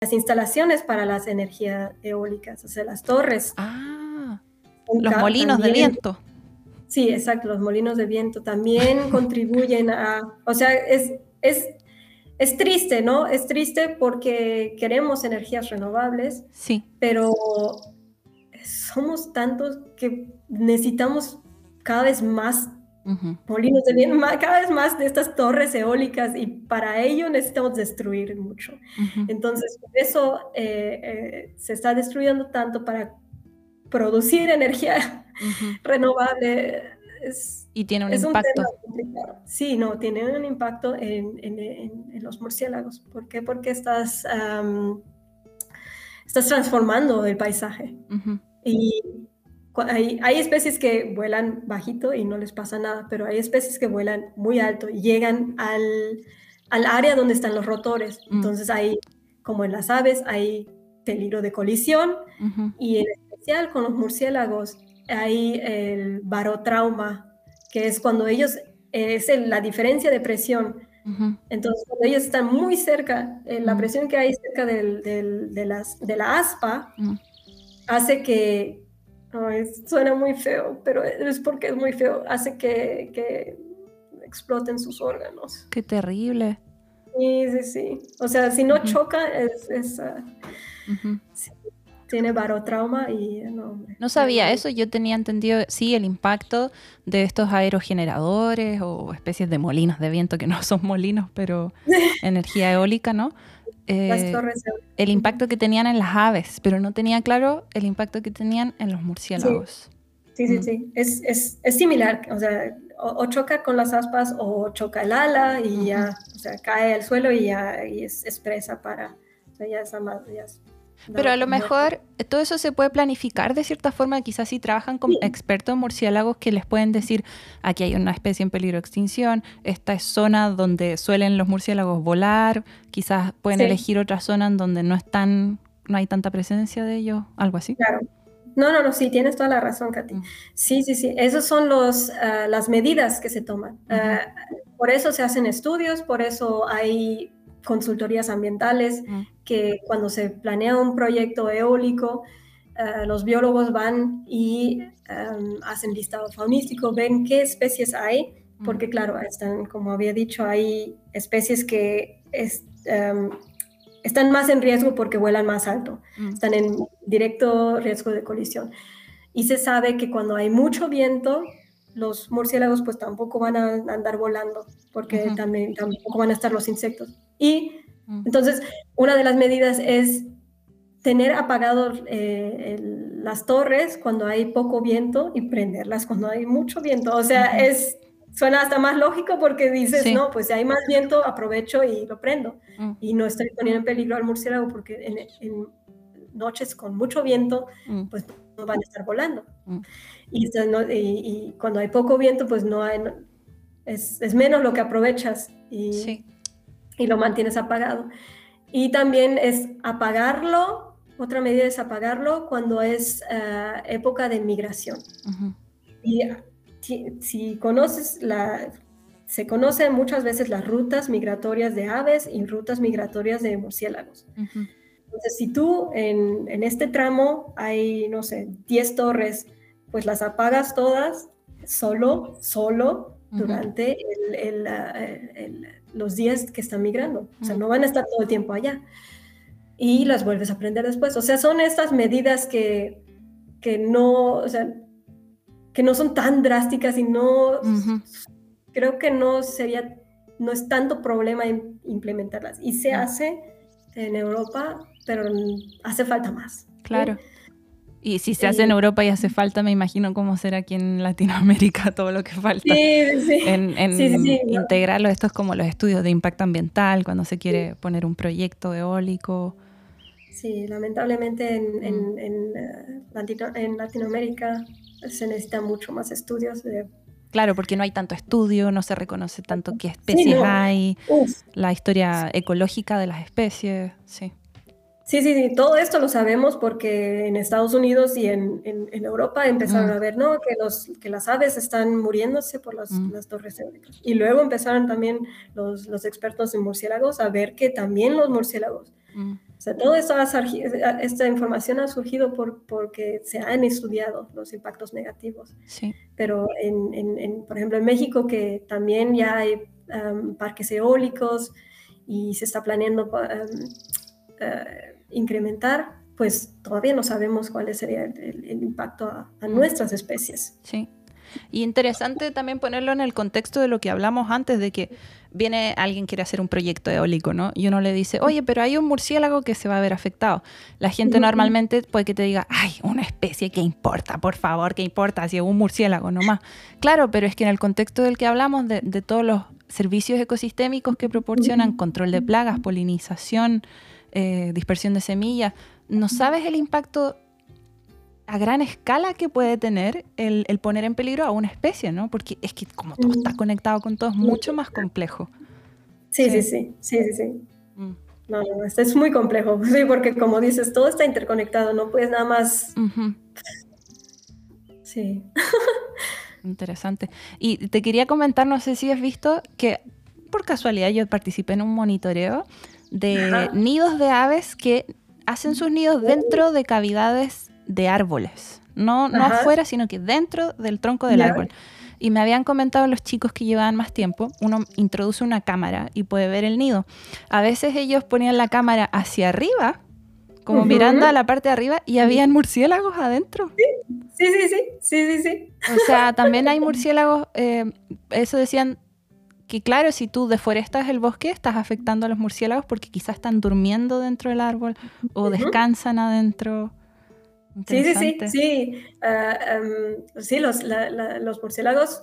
las instalaciones para las energías eólicas, o sea, las torres. Ah, los molinos de viento. Sí, exacto, los molinos de viento también [LAUGHS] contribuyen a, o sea, es, es, es triste, ¿no? Es triste porque queremos energías renovables, sí. pero somos tantos que necesitamos cada vez más molinos de viento, cada vez más de estas torres eólicas y para ello necesitamos destruir mucho. Entonces, por eso eh, eh, se está destruyendo tanto para producir energía renovable. y tiene un impacto. sí, no, tiene un impacto en, en, los murciélagos. ¿Por qué? Porque estás, estás transformando el paisaje. Y hay, especies que vuelan bajito y no les pasa nada, pero hay especies que vuelan muy alto y llegan al, área donde están los rotores. Mm. Entonces hay, como en las aves, hay peligro de colisión y en especial con los murciélagos hay el barotrauma, que es cuando ellos, es la diferencia de presión. Entonces, cuando ellos están muy cerca, eh, la mm. presión que hay cerca de, las, de la aspa mm. hace que, suena muy feo, pero es porque es muy feo. Hace que, exploten sus órganos. Qué terrible. Sí, sí, sí. O sea, si no choca, es... Ah, tiene barotrauma y no, no sabía eso, yo tenía entendido, sí, el impacto de estos aerogeneradores o especies de molinos de viento, que no son molinos, pero [LAUGHS] energía eólica, ¿no? Eh, el impacto que tenían en las aves, pero no tenía claro el impacto que tenían en los murciélagos. Sí, sí, sí. Es, es, es, similar. O sea, o, choca con las aspas o choca el ala y ya, o sea, cae al suelo y ya y es, expresa para, o sea, ya es, ya es pero a lo mejor todo eso se puede planificar de cierta forma, quizás si trabajan con expertos en murciélagos que les pueden decir, aquí hay una especie en peligro de extinción, esta es zona donde suelen los murciélagos volar, quizás pueden elegir otra zona en donde no están, no hay tanta presencia de ellos, algo así. Claro. No, no, no, sí, tienes toda la razón, Katy. Mm. Sí, sí, sí, esas son los, ah, las medidas que se toman. Ah, por eso se hacen estudios, por eso hay consultorías ambientales, que cuando se planea un proyecto eólico, eh, los biólogos van y em, hacen listado faunístico, ven qué especies hay, porque claro, están, como había dicho, hay especies que em, están más en riesgo porque vuelan más alto, Mm. están en directo riesgo de colisión. Y se sabe que cuando hay mucho viento, los murciélagos pues tampoco van a andar volando, porque también tampoco van a estar los insectos. Y. entonces, una de las medidas es tener apagados eh, las torres cuando hay poco viento y prenderlas cuando hay mucho viento. O sea, es suena hasta más lógico porque dices, Sí. no, pues si hay más viento, aprovecho y lo prendo. Mm. Y no estoy poniendo en peligro al murciélago porque en, en noches con mucho viento, Mm. pues no van a estar volando. Mm. Y, cuando hay poco viento, pues no hay, es, es menos lo que aprovechas y, Sí. Y lo mantienes apagado. Y también es apagarlo, otra medida es apagarlo cuando es ah, época de migración. Ujú. Y si, si conoces la... Se conocen muchas veces las rutas migratorias de aves y rutas migratorias de murciélagos. Ujú. Entonces, si tú en, en este tramo hay, no sé, 10 torres, pues las apagas todas solo, solo, Ujú. durante el- el, ah, el- los días que están migrando. O sea, no van a estar todo el tiempo allá. Y las vuelves a prender después. O sea, son estas medidas que, que no, o sea, que no son tan drásticas y no, creo que no sería, no es tanto problema im- implementarlas. Y se hace en Europa, pero hace falta más. Claro. Y si se hace en Europa y hace falta, me imagino cómo será aquí en Latinoamérica [LAUGHS] todo lo que falta. Sí, sí. En, en Sí, sí, sí, integrarlo, esto es como los estudios de impacto ambiental, cuando se quiere poner un proyecto eólico. Sí, lamentablemente en, en- en, eh, Latino- en Latinoamérica se necesitan mucho más estudios de... Claro, porque no hay tanto estudio, no se reconoce tanto qué especies no. hay, Uf, la historia ecológica de las especies, sí. Sí, sí, sí, todo esto lo sabemos porque en Estados Unidos y en, en- en Europa empezaron Mm. a ver, ¿no? Que, los, que las aves están muriéndose por las, Mm. las torres eólicas. Y luego empezaron también los, los expertos en murciélagos a ver que también los murciélagos. Mm, O sea, todo esto ha surgi- esta información ha surgido por, porque se han estudiado los impactos negativos. Sí. Pero, en, en- por ejemplo, en México, que también ya hay um, parques eólicos y se está planeando um, eh, incrementar, pues todavía no sabemos cuál sería el, impacto a, a nuestras especies. Sí. Y interesante también ponerlo en el contexto de lo que hablamos antes, de que viene alguien quiere hacer un proyecto eólico, ¿no? Y uno le dice, oye, pero hay un murciélago que se va a ver afectado. La gente normalmente puede que te diga, ay, una especie, ¿qué importa? Por favor, ¿qué importa? Si es un murciélago nomás. Claro, pero es que en el contexto del que hablamos, de, de todos los servicios ecosistémicos que proporcionan, control de plagas, polinización, eh, dispersión de semillas, no sabes el impacto a gran escala que puede tener el, el poner en peligro a una especie, ¿no? Porque es que como todo está conectado con todo, es mucho más complejo. Sí, Sí. sí, sí, sí, sí. Mm. No, no, es muy complejo, [LAUGHS] sí, porque como dices, todo está interconectado, no puedes nada más, sí. [LAUGHS] Interesante. Y te quería comentar, no sé si has visto que por casualidad yo participé en un monitoreo de Ajá. nidos de aves que hacen sus nidos dentro de cavidades de árboles. No, no Ajá. afuera, sino que dentro del tronco del árbol. Y me habían comentado los chicos que llevaban más tiempo, uno introduce una cámara y puede ver el nido. A veces ellos ponían la cámara hacia arriba, como mirando a la parte de arriba, y habían murciélagos adentro. Sí, sí, sí, sí, sí, sí. O sea, también hay [LAUGHS] murciélagos, eh, eso decían que claro, si tú deforestas el bosque, estás afectando a los murciélagos porque quizás están durmiendo dentro del árbol o descansan adentro. Sí, sí, sí, sí. Ah, sí, los, la- la- los murciélagos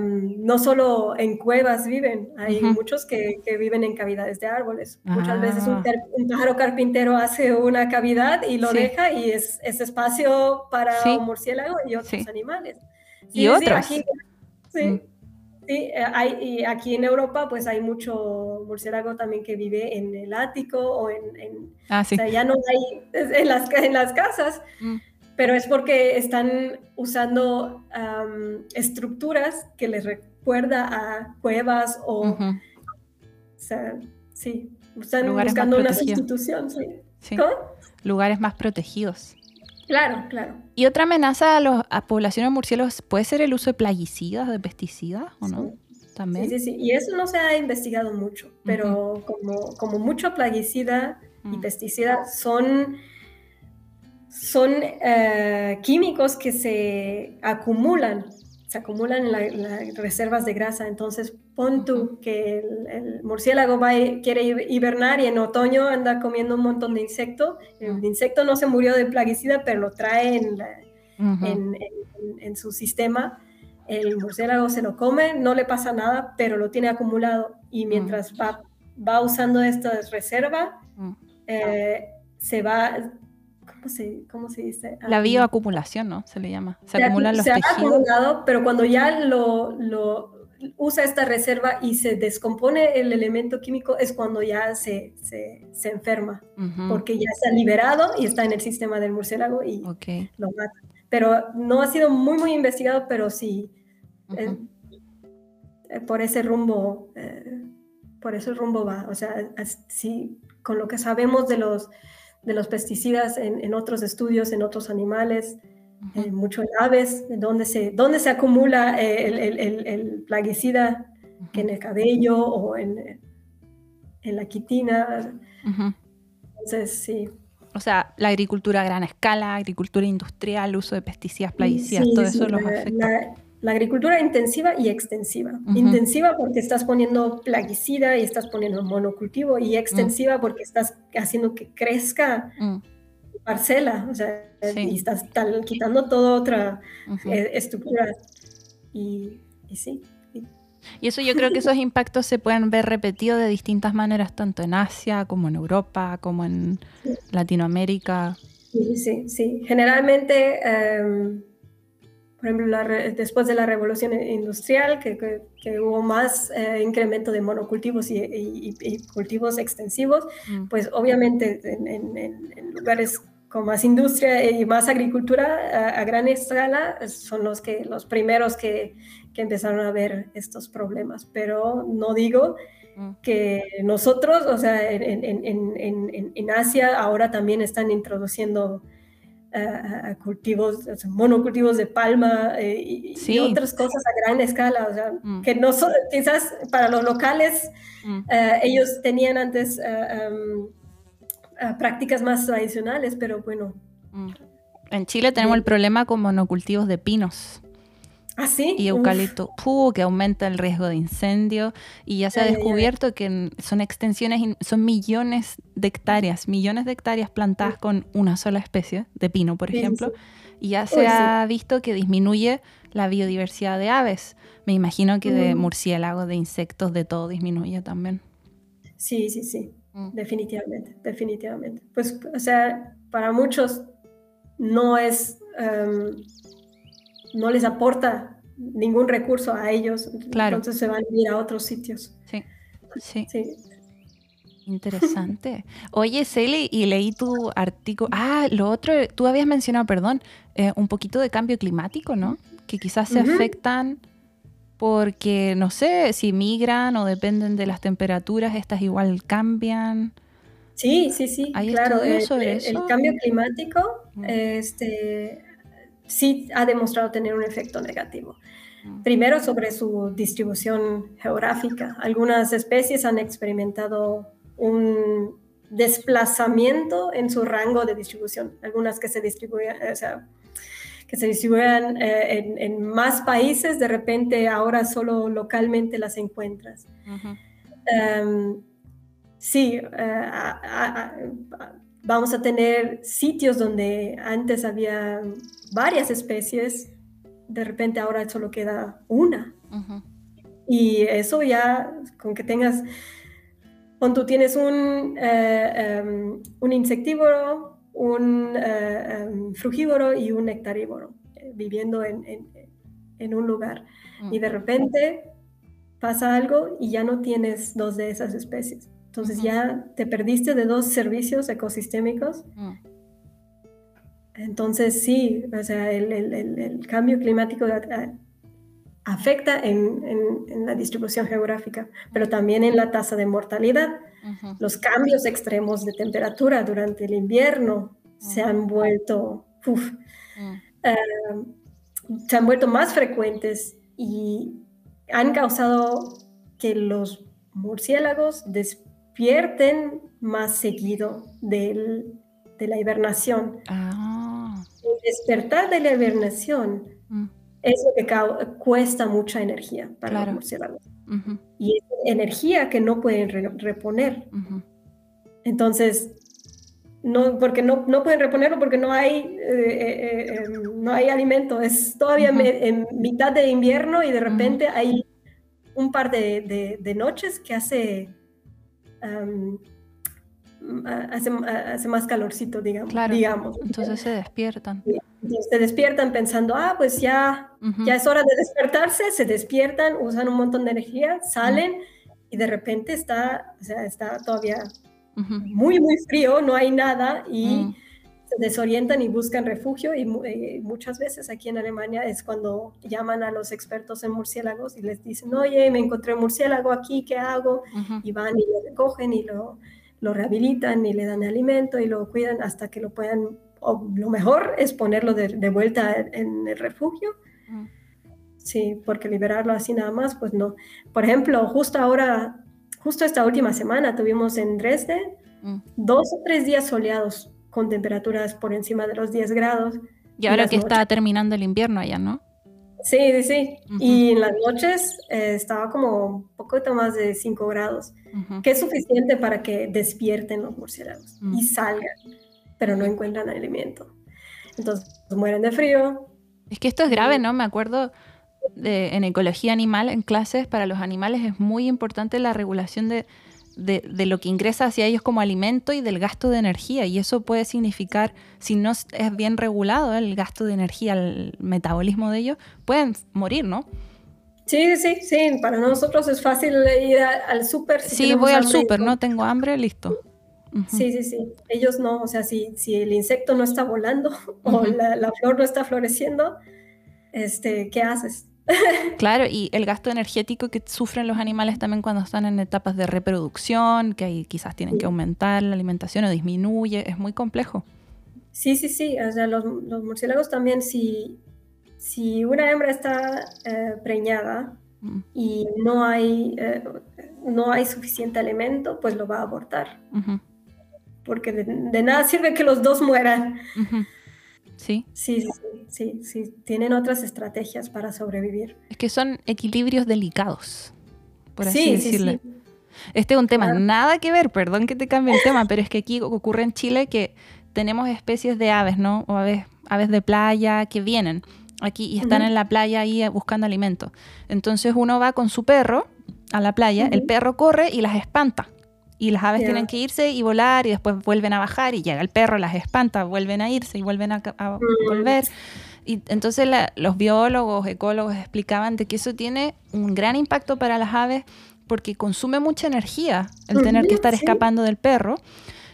no solo en cuevas viven, hay muchos que, que viven en cavidades de árboles. Muchas veces Ah. un, un pájaro carpintero hace una cavidad y lo Sí. deja y es, es espacio para Sí. un murciélago y otros Sí. animales. Y otros. aquí, sí, Mm. Sí, eh, hay, y aquí en Europa pues hay mucho murciélago también que vive en el ático o en- en Ah, sí. o sea, ya no hay en las, en las casas, Mm. pero es porque están usando am, estructuras que les recuerda a cuevas o, o sea, sí, están Lugares buscando una sustitución, sí. sí. Lugares más protegidos. Claro, claro. ¿Y otra amenaza a, los, a poblaciones de murciélagos puede ser el uso de plaguicidas, de pesticidas o no? Sí. también. Sí, sí, sí. Y eso no se ha investigado mucho, pero como, como mucho plaguicida y Mm. pesticida son, son eh, químicos que se acumulan, se acumulan la- las reservas de grasa. Entonces, pon tú que el, el murciélago va quiere hi- hibernar y en otoño anda comiendo un montón de insecto. El insecto no se murió de plaguicida, pero lo trae en, la- en, en- en su sistema. El murciélago se lo come, no le pasa nada, pero lo tiene acumulado. Y mientras va, va usando esta reserva, eh, se va, ¿cómo se, cómo se dice? La Ah, bioacumulación, ¿no? Se le llama. Se se ha- acumulan los se ha tejidos. acumulado, pero cuando ya lo, lo usa esta reserva y se descompone el elemento químico, es cuando ya se, se, se enferma, porque ya está liberado y está en el sistema del murciélago y lo mata. Pero no ha sido muy, muy investigado, pero sí, eh, eh, por ese rumbo, eh, por ese rumbo va. O sea, as- sí, con lo que sabemos de los, de los pesticidas en, en otros estudios, en otros animales, eh, mucho en aves, de dónde se, dónde se acumula eh, el, el- el- el plaguicida, que en el cabello o en, en la quitina. Entonces, sí. O sea, la agricultura a gran escala, agricultura industrial, uso de pesticidas, plaguicidas, Sí, todo sí, eso los afecta. La, la agricultura intensiva y extensiva. Ujú. Intensiva porque estás poniendo plaguicida y estás poniendo monocultivo y extensiva porque estás haciendo que crezca Mm, parcela, o sea, Sí. y estás tal- quitando toda otra eh, estructura. Y, y sí, y- Y eso yo creo que esos impactos se pueden ver repetidos de distintas maneras, tanto en Asia como en Europa, como en Sí. Latinoamérica. sí, sí, sí. Generalmente, em, por ejemplo, la después de la revolución industrial, que, que- que hubo más eh, incremento de monocultivos y, y- y cultivos extensivos, Mm, pues obviamente en, en- en- lugares con más industria y más agricultura a, a gran escala son los, que, los primeros que, que empezaron a ver estos problemas. Pero no digo mm, que nosotros, o sea, en- en Asia ahora también están introduciendo ah, cultivos, o sea, monocultivos de palma eh, y, otras cosas a gran escala, o sea, Mm. que no son, quizás para los locales mm. eh, ellos tenían antes em, eh, prácticas más tradicionales, pero bueno, Mm. En Chile tenemos el problema con monocultivos de pinos así. y eucalipto, que aumenta el riesgo de incendio y ya se ha descubierto que son extensiones, son millones de hectáreas, millones de hectáreas plantadas con una sola especie de pino, por Sí, ejemplo, y ya se ha visto que disminuye la biodiversidad de aves. Me imagino que de Mm. murciélagos, de insectos, de todo disminuye también. Sí, sí, sí, Mm. definitivamente, definitivamente. Pues, o sea, para muchos no es, em, no les aporta ningún recurso a ellos, Claro. entonces se van a ir a otros sitios. Sí, sí. Sí. Interesante. Oye, Celi, y leí tu artículo. Ah, lo otro, tú habías mencionado, perdón, eh, un poquito de cambio climático, ¿no? Que quizás se afectan porque, no sé, si migran o dependen de las temperaturas, estas igual cambian. Sí, sí, sí, ¿Hay claro. El, sobre el eso? cambio climático este, sí ha demostrado tener un efecto negativo. Mm. Primero sobre su distribución geográfica. Algunas especies han experimentado un desplazamiento en su rango de distribución. Algunas que se distribuyen, o sea, que se eh, en, en más países, de repente ahora solo localmente las encuentras. Em, sí, eh, a- a- a- vamos a tener sitios donde antes había varias especies, de repente ahora solo queda una. Y eso ya, con que tengas, cuando tienes un, eh, em, un insectívoro, un eh, em, frugívoro y un nectarívoro eh, viviendo en, en- en un lugar. Y de repente pasa algo y ya no tienes dos de esas especies. Entonces ya te perdiste de dos servicios ecosistémicos. Mm. Entonces sí, o sea, el, el- el- el cambio climático a- afecta en, en- en la distribución geográfica, pero también en la tasa de mortalidad. Los cambios extremos de temperatura durante el invierno se han vuelto, uf, Mm. se han vuelto más frecuentes y han causado que los murciélagos despierten más seguido del, de la hibernación. Ah. El despertar de la hibernación Mm, es lo que cuesta mucha energía para Claro. los murciélagos. ujú, Y es energía que no pueden re- reponer. ujú. Entonces, no, porque no, no pueden reponerlo porque no hay, eh, eh, eh, em, no hay alimento. Es todavía Ujú. me- en mitad de invierno y de repente hay un par de, de- de noches que hace, a- hace, hace más calorcito, digamos. Claro. digamos. Entonces se despiertan. Entonces, se despiertan pensando, ah, pues ya, ya es hora de despertarse, se despiertan, usan un montón de energía, salen y de repente está, o sea, está todavía muy, muy frío, no hay nada y mm, se desorientan y buscan refugio y eh, muchas veces aquí en Alemania es cuando llaman a los expertos en murciélagos y les dicen, oye, me encontré un murciélago aquí, ¿qué hago? Y van y lo recogen y lo, lo rehabilitan y le dan alimento y lo cuidan hasta que lo puedan, o lo mejor es ponerlo de, de vuelta en el refugio. Sí, porque liberarlo así nada más, pues no. Por ejemplo, justo ahora, justo esta última semana tuvimos en Dresde Mm. dos o tres días soleados con temperaturas por encima de los 10 grados. Y ahora que noches. está terminando el invierno allá, ¿no? Sí, sí, sí. Ujú. Y en las noches eh, estaba como un poquito más de 5 grados, Ujú. que es suficiente para que despierten los murciélagos Mm. y salgan, pero no encuentran alimento. Entonces mueren de frío. Es que esto es grave, ¿no? Me acuerdo de, en ecología animal, en clases, para los animales es muy importante la regulación de, de- de lo que ingresa hacia ellos como alimento y del gasto de energía. Y eso puede significar, si no es bien regulado el gasto de energía, el metabolismo de ellos, pueden morir, ¿no? Sí, sí, sí. Para nosotros es fácil ir a- al súper. si Sí, voy al súper, no- tengo hambre, listo. Sí, sí, sí. Ellos no, o sea, si, si el insecto no está volando [LAUGHS] o la, la flor no está floreciendo, este, ¿qué haces? Claro, y el gasto energético que sufren los animales también cuando están en etapas de reproducción, que ahí quizás tienen que aumentar la alimentación o disminuye, es muy complejo. Sí, sí, sí. O sea, los, los murciélagos también, si, si una hembra está eh, preñada Mm, y no hay, eh, no hay suficiente alimento, pues lo va a abortar. Porque de, de nada sirve que los dos mueran. Sí, sí, sí, sí, sí. Tienen otras estrategias para sobrevivir. es que son equilibrios delicados, por así sí, sí, decirle. sí. Este es un tema Claro. nada que ver, perdón que te cambie el tema, pero es que aquí ocurre en Chile que tenemos especies de aves, ¿no? O aves, aves de playa que vienen aquí y están Ujú. en la playa ahí eh, buscando alimento. Entonces uno va con su perro a la playa, el Ujú. perro corre y las espanta. Y las aves tienen que irse y volar y después vuelven a bajar y llega el perro, las espanta, vuelven a irse y vuelven a, Mm. volver. Y entonces la- los biólogos, ecólogos explicaban de que eso tiene un gran impacto para las aves porque consume mucha energía el tener que estar escapando del perro.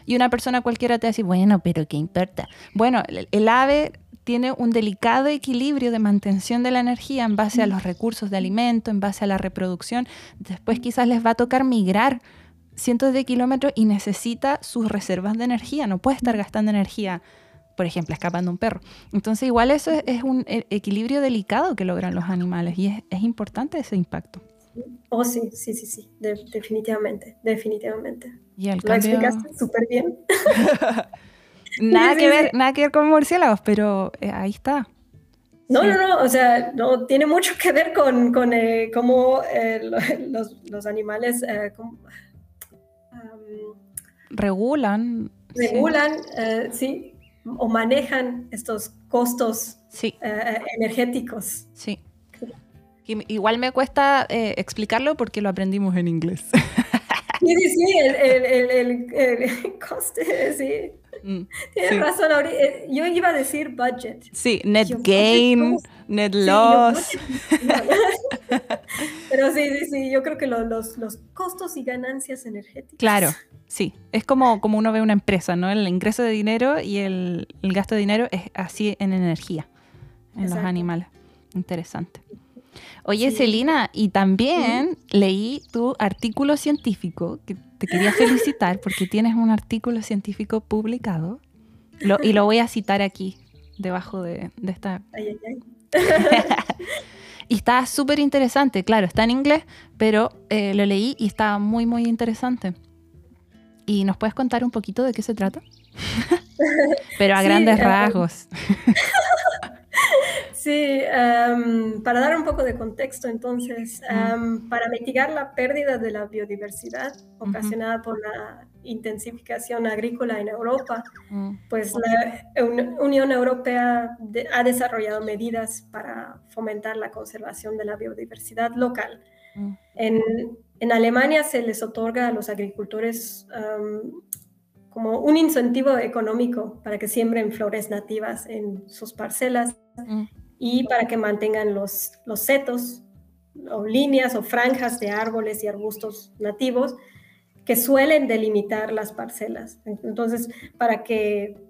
Y una persona cualquiera te va a decir, bueno, pero ¿qué importa? Bueno, el, el ave tiene un delicado equilibrio de mantención de la energía en base a los recursos de alimento, en base a la reproducción. Después quizás les va a tocar migrar cientos de kilómetros y necesita sus reservas de energía. No puede estar gastando energía, por ejemplo, escapando un perro. Entonces igual eso es, es un e- equilibrio delicado que logran los animales y es, es importante ese impacto. Oh, sí, sí, sí, sí. De- definitivamente, definitivamente. Y el Lo cambio... explicaste súper bien. [LAUGHS] [LAUGHS] Nada Sí, que ver, sí. nada que ver con murciélagos, pero eh, ahí está. No, Sí. no, no, o sea, no tiene mucho que ver con, con eh, cómo eh, lo- [LAUGHS] los, los animales eh, cómo- Regulan. sí. regulan, eh, sí, o manejan estos costos Sí, eh, energéticos. sí. Igual me cuesta eh, explicarlo porque lo aprendimos en inglés. Sí, sí, sí, el, el, el- el coste, sí. Mm, Tienes Sí. razón, eh, yo iba a decir budget. Sí, net Yo, gain, net Sí, yo, loss. [LAUGHS] Pero sí, sí, sí, yo creo que lo- los, los costos y ganancias energéticas. Claro, sí. Es como, como uno ve una empresa, ¿no? El ingreso de dinero y el, el gasto de dinero es así en energía, en los animales. Interesante. Oye, Sí. Celina, y también leí tu artículo científico, que te quería felicitar porque tienes un artículo científico publicado, Lo- y lo voy a citar aquí, debajo de, de esta Ay, ay, ay. [LAUGHS] Y está súper interesante, claro, está en inglés, pero eh, lo leí y está muy, muy interesante. ¿Y nos puedes contar un poquito de qué se trata? [LAUGHS] pero a grandes um, rasgos. [LAUGHS] Sí, em, para dar un poco de contexto, entonces, em, para mitigar la pérdida de la biodiversidad ocasionada por la intensificación agrícola en Europa, Mm, pues la Un- Unión Europea de- ha desarrollado medidas para fomentar la conservación de la biodiversidad local. mm, En, en Alemania se les otorga a los agricultores em, como un incentivo económico para que siembren flores nativas en sus parcelas y para que mantengan los, los setos o líneas o franjas de árboles y arbustos nativos que suelen delimitar las parcelas. Entonces, para que,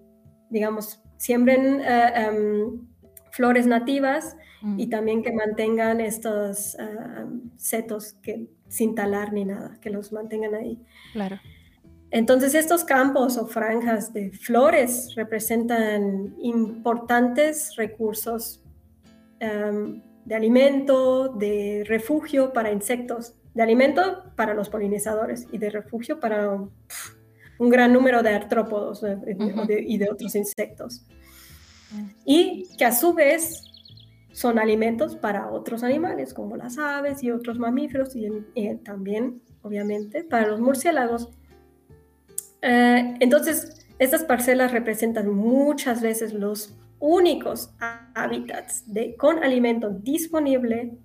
digamos, siembren eh, em, flores nativas mm. y también que mantengan estos eh, setos que, sin talar ni nada, que los mantengan ahí. Claro. Entonces estos campos o franjas de flores representan importantes recursos de alimento, de refugio para insectos, de alimento para los polinizadores y de refugio para un gran número de artrópodos de- y de otros insectos. Y que a su vez son alimentos para otros animales como las aves y otros mamíferos y, y también, obviamente, para los murciélagos. Eh, entonces, estas parcelas representan muchas veces los únicos há- hábitats de, con alimento disponible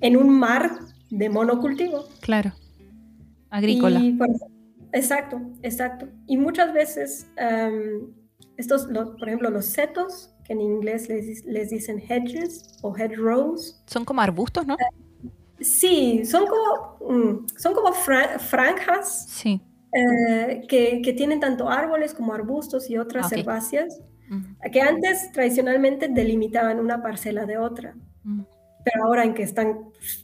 en un mar de monocultivo. Claro. Agrícola. Y, exacto, exacto. Y muchas veces, em, estos, los- por ejemplo, los setos, que en inglés les, les dicen hedges o hedgerows, Son como arbustos, ¿no? sí, son como, mm, son como fra- franjas Sí. eh, que, que tienen tanto árboles como arbustos y otras Ah, ok. Que antes tradicionalmente delimitaban una parcela de otra. Pero ahora en que están,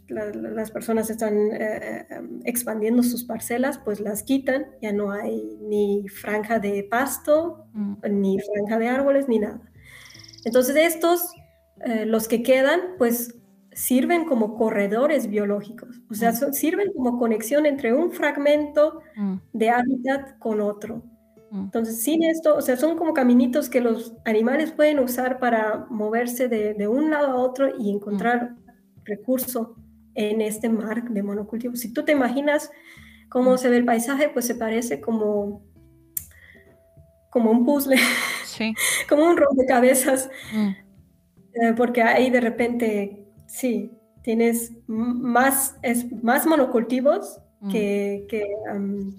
la- la- las personas están eh, eh, expandiendo sus parcelas, pues las quitan, ya no hay ni franja de pasto, ni franja de árboles, ni nada. Entonces estos, eh, los que quedan, pues sirven como corredores biológicos, o sea, son- sirven como conexión entre un fragmento de hábitat con otro. Entonces, sin esto, o sea, son como caminitos que los animales pueden usar para moverse de, de un lado a otro y encontrar recurso en este mar de monocultivo. Si tú te imaginas cómo se ve el paisaje, pues se parece como, como un puzzle, Sí. [LAUGHS] como un rompecabezas, Mm, eh, porque ahí de repente, sí, tienes más, es, más monocultivos mm. que, que, am,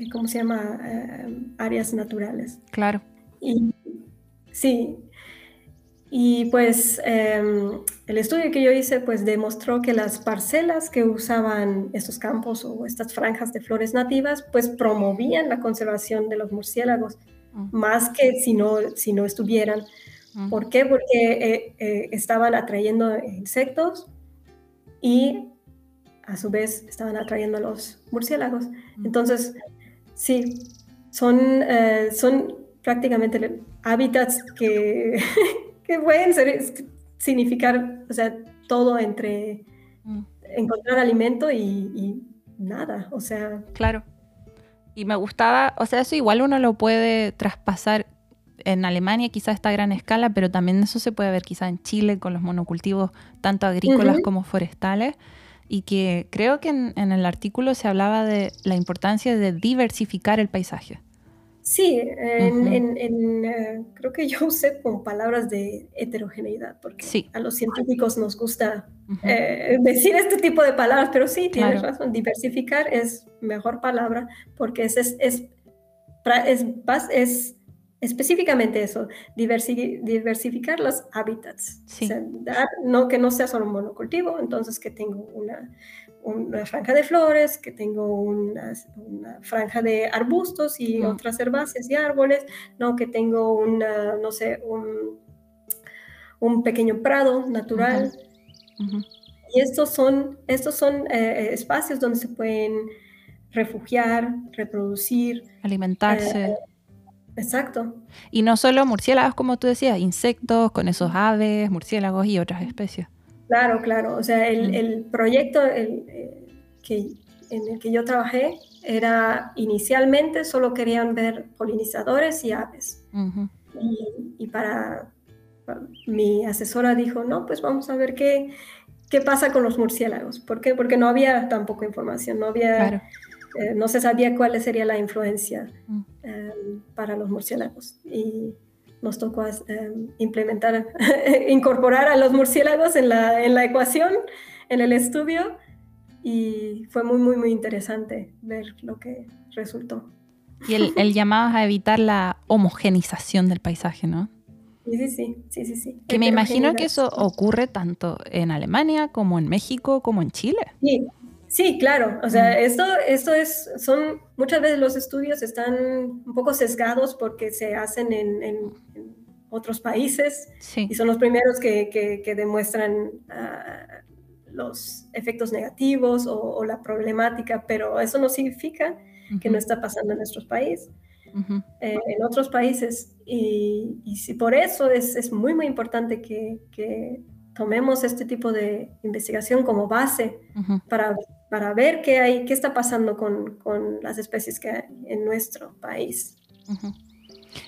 que, ¿cómo se llama? Eh, áreas naturales. Claro. Y sí, y pues em, el estudio que yo hice pues demostró que las parcelas que usaban estos campos o estas franjas de flores nativas pues promovían la conservación de los murciélagos más que si no, si no estuvieran. ¿Por qué? Porque eh, eh, estaban atrayendo insectos y a su vez estaban atrayendo a los murciélagos. Entonces, sí, son, eh, son prácticamente hábitats que, [LAUGHS] que pueden ser- significar, o sea, todo entre mm. encontrar alimento y, y nada, o sea, Claro. Y me gustaba, o sea, eso igual uno lo puede traspasar en Alemania, quizás a esta gran escala, pero también eso se puede ver quizás en Chile con los monocultivos, tanto agrícolas como forestales. Y que creo que en, en el artículo se hablaba de la importancia de diversificar el paisaje. sí, en, Ujú. en- en, eh, creo que yo [LAUGHS] usé con palabras de heterogeneidad, porque Sí. a los científicos nos gusta eh, [LAUGHS] decir este tipo de palabras, pero sí, tienes Claro. razón, diversificar es mejor palabra porque es, es, es específicamente eso, diversi- diversificar los hábitats. Sí. O sea, dar- no que no sea solo un monocultivo, entonces que tengo una, una franja de flores, que tengo una, una franja de arbustos y otras herbáceas y árboles, no que tengo una, no sé, un, un pequeño prado natural. Y estos son, estos son eh, espacios donde se pueden refugiar, reproducir. Alimentarse. Exacto. Y no solo murciélagos, como tú decías, insectos, con esos aves, murciélagos y otras especies. Claro, claro. O sea, el, proyecto eh, que, en el que yo trabajé era inicialmente solo querían ver polinizadores y aves. y, para, mi asesora dijo, no, pues vamos a ver qué, qué pasa con los murciélagos. ¿Por qué? Porque no había tampoco información, no había... Eh, no se sabía cuál sería la influencia mm. em, para los murciélagos. Y nos tocó em, implementar, [LAUGHS] incorporar a los murciélagos en la, en la ecuación, en el estudio, y fue muy, muy, muy interesante ver lo que resultó. Y el, el llamado a evitar la homogenización del paisaje, ¿no? Sí, sí, sí, sí, sí, sí. Que me imagino que eso ocurre tanto en Alemania como en México como en Chile. Sí, Sí, claro. O sea, mm. esto, esto es, son, muchas veces los estudios están un poco sesgados porque se hacen en, otros países y son los primeros que, demuestran ah, los efectos negativos o, la problemática, pero eso no significa que no está pasando en nuestro país, eh, en otros países. Y, y por eso es, es, muy, muy importante que, tomemos este tipo de investigación como base para para ver qué hay, qué está pasando con, las especies que hay en nuestro país.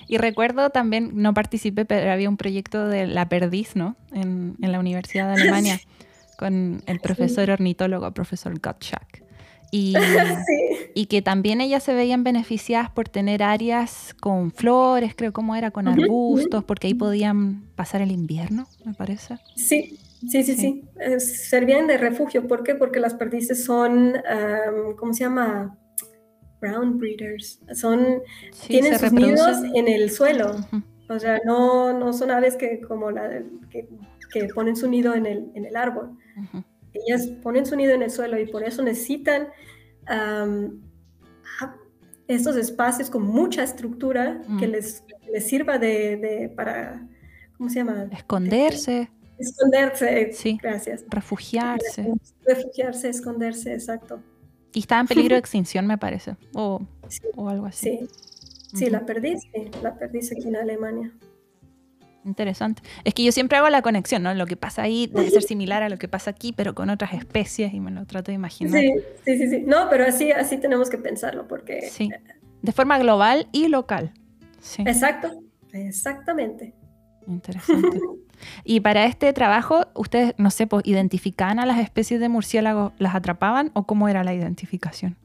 Y recuerdo también, no participé, pero había un proyecto de la perdiz, ¿no? En, la Universidad de Alemania, [LAUGHS] con el profesor ornitólogo, profesor Gottschalk. Y, [LAUGHS] y, que también ellas se veían beneficiadas por tener áreas con flores, creo como era, con arbustos, porque ahí podían pasar el invierno, me parece. Sí, Sí, sí, sí. servían de refugio. ¿Por qué? Porque las perdices son, ¿cómo se llama? Brown breeders. Son, tienen sus nidos en el suelo. O sea, no, no son aves que como la que, que ponen su nido en el, en el árbol. Ellas ponen su nido en el suelo y por eso necesitan estos espacios con mucha estructura que les, les sirva de, de, para, ¿cómo se llama? Esconderse. Esconderse. Sí. Gracias. Refugiarse. [LAUGHS] Refugiarse, esconderse, exacto. Y está en peligro de extinción, me parece. O, algo así. Sí. Sí, la perdí, la perdí aquí en Alemania. Interesante. Es que yo siempre hago la conexión, ¿no? Lo que pasa ahí [LAUGHS] debe ser similar a lo que pasa aquí, pero con otras especies y me lo trato de imaginar. Sí, sí, sí. sí. No, pero así, así tenemos que pensarlo porque... Sí. De forma global y local. Sí. Exacto, exactamente. Interesante. [LAUGHS] Y para este trabajo, ustedes, no sé, pues, ¿identificaban a las especies de murciélagos, las atrapaban o cómo era la identificación?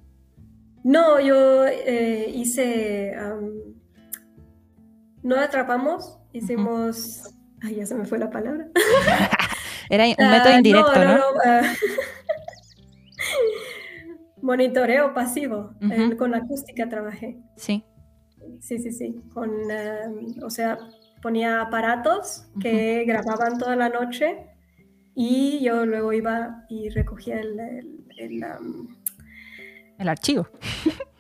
No, yo eh, hice, no atrapamos, hicimos, ay, ya se me fue la palabra. [LAUGHS] era un método ah, indirecto, ¿no? Ah, [LAUGHS] monitoreo pasivo, con la acústica trabajé. Sí. Sí, sí, sí, con, o sea, ponía aparatos que grababan toda la noche y yo luego iba y recogía el, el, el, archivo.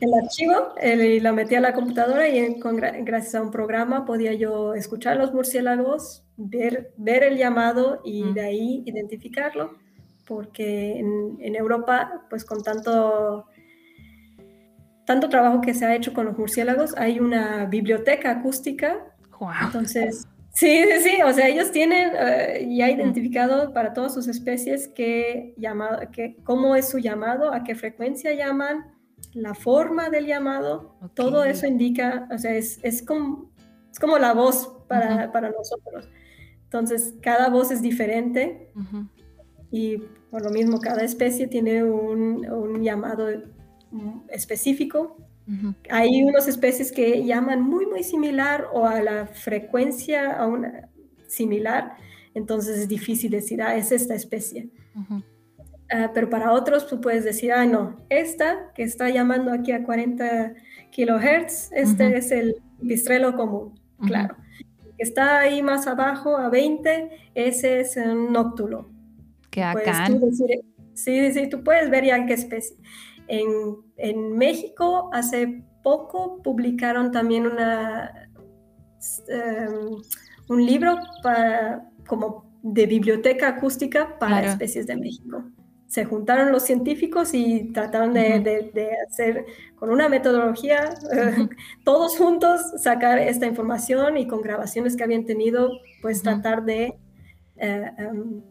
El archivo y lo metía a la computadora y gracias a un programa podía yo escuchar los murciélagos, ver, ver el llamado y de ahí identificarlo, porque en, en Europa, pues con tanto tanto trabajo que se ha hecho con los murciélagos, hay una biblioteca acústica entonces, sí, sí, sí, o sea, ellos tienen uh, ya identificado para todas sus especies qué llamado, qué, cómo es su llamado, a qué frecuencia llaman, la forma del llamado, todo eso indica, o sea, es, es, como, es como la voz para, para, nosotros. Entonces, cada voz es diferente y por lo mismo cada especie tiene un, un llamado hay unas especies que llaman muy, muy similar o a la frecuencia a una similar, entonces es difícil decir, ah, es esta especie. Ah, pero para otros tú puedes decir, ah, no, esta que está llamando aquí a 40 kilohertz, este es el pistrelo común, claro. Que está ahí más abajo a 20, ese es un nóctulo. Que acá. Sí, sí, tú puedes ver ya en qué especie. En, México hace poco publicaron también una, em, un libro para, como de biblioteca acústica para especies de México. Se juntaron los científicos y trataron de, hacer con una metodología, [LAUGHS] todos juntos, sacar esta información y con grabaciones que habían tenido, pues tratar de eh, em,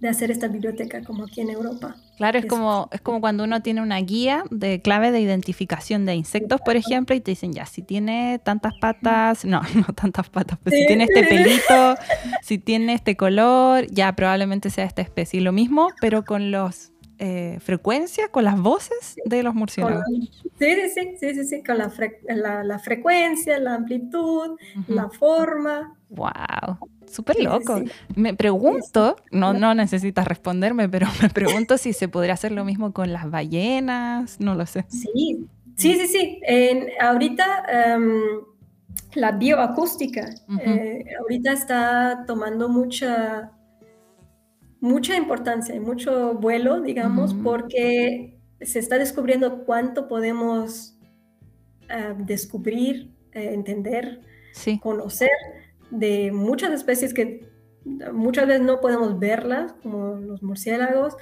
de hacer esta biblioteca como aquí en Europa. Claro, es como, es como cuando uno tiene una guía de clave de identificación de insectos, por ejemplo, y te dicen, ya, si tiene tantas patas, no, [LAUGHS] no tantas patas, pero si tiene este [LAUGHS] pelito, si tiene este color, ya probablemente sea esta especie. Lo mismo, pero con los eh, frecuencias, con las voces de los murciélagos. Sí, sí, sí, sí, sí, con la, la, frecuencia, la amplitud, la forma. ¡Wow! Súper loco. Me pregunto, no, no necesitas responderme, pero me pregunto si se podría hacer lo mismo con las ballenas, no lo sé. Sí, sí, sí, sí. ahorita em, la bioacústica, eh, ahorita está tomando mucha mucha importancia y mucho vuelo, digamos, porque se está descubriendo cuánto podemos ah, descubrir, eh, entender, conocer de muchas especies que muchas veces no podemos verlas, como los murciélagos,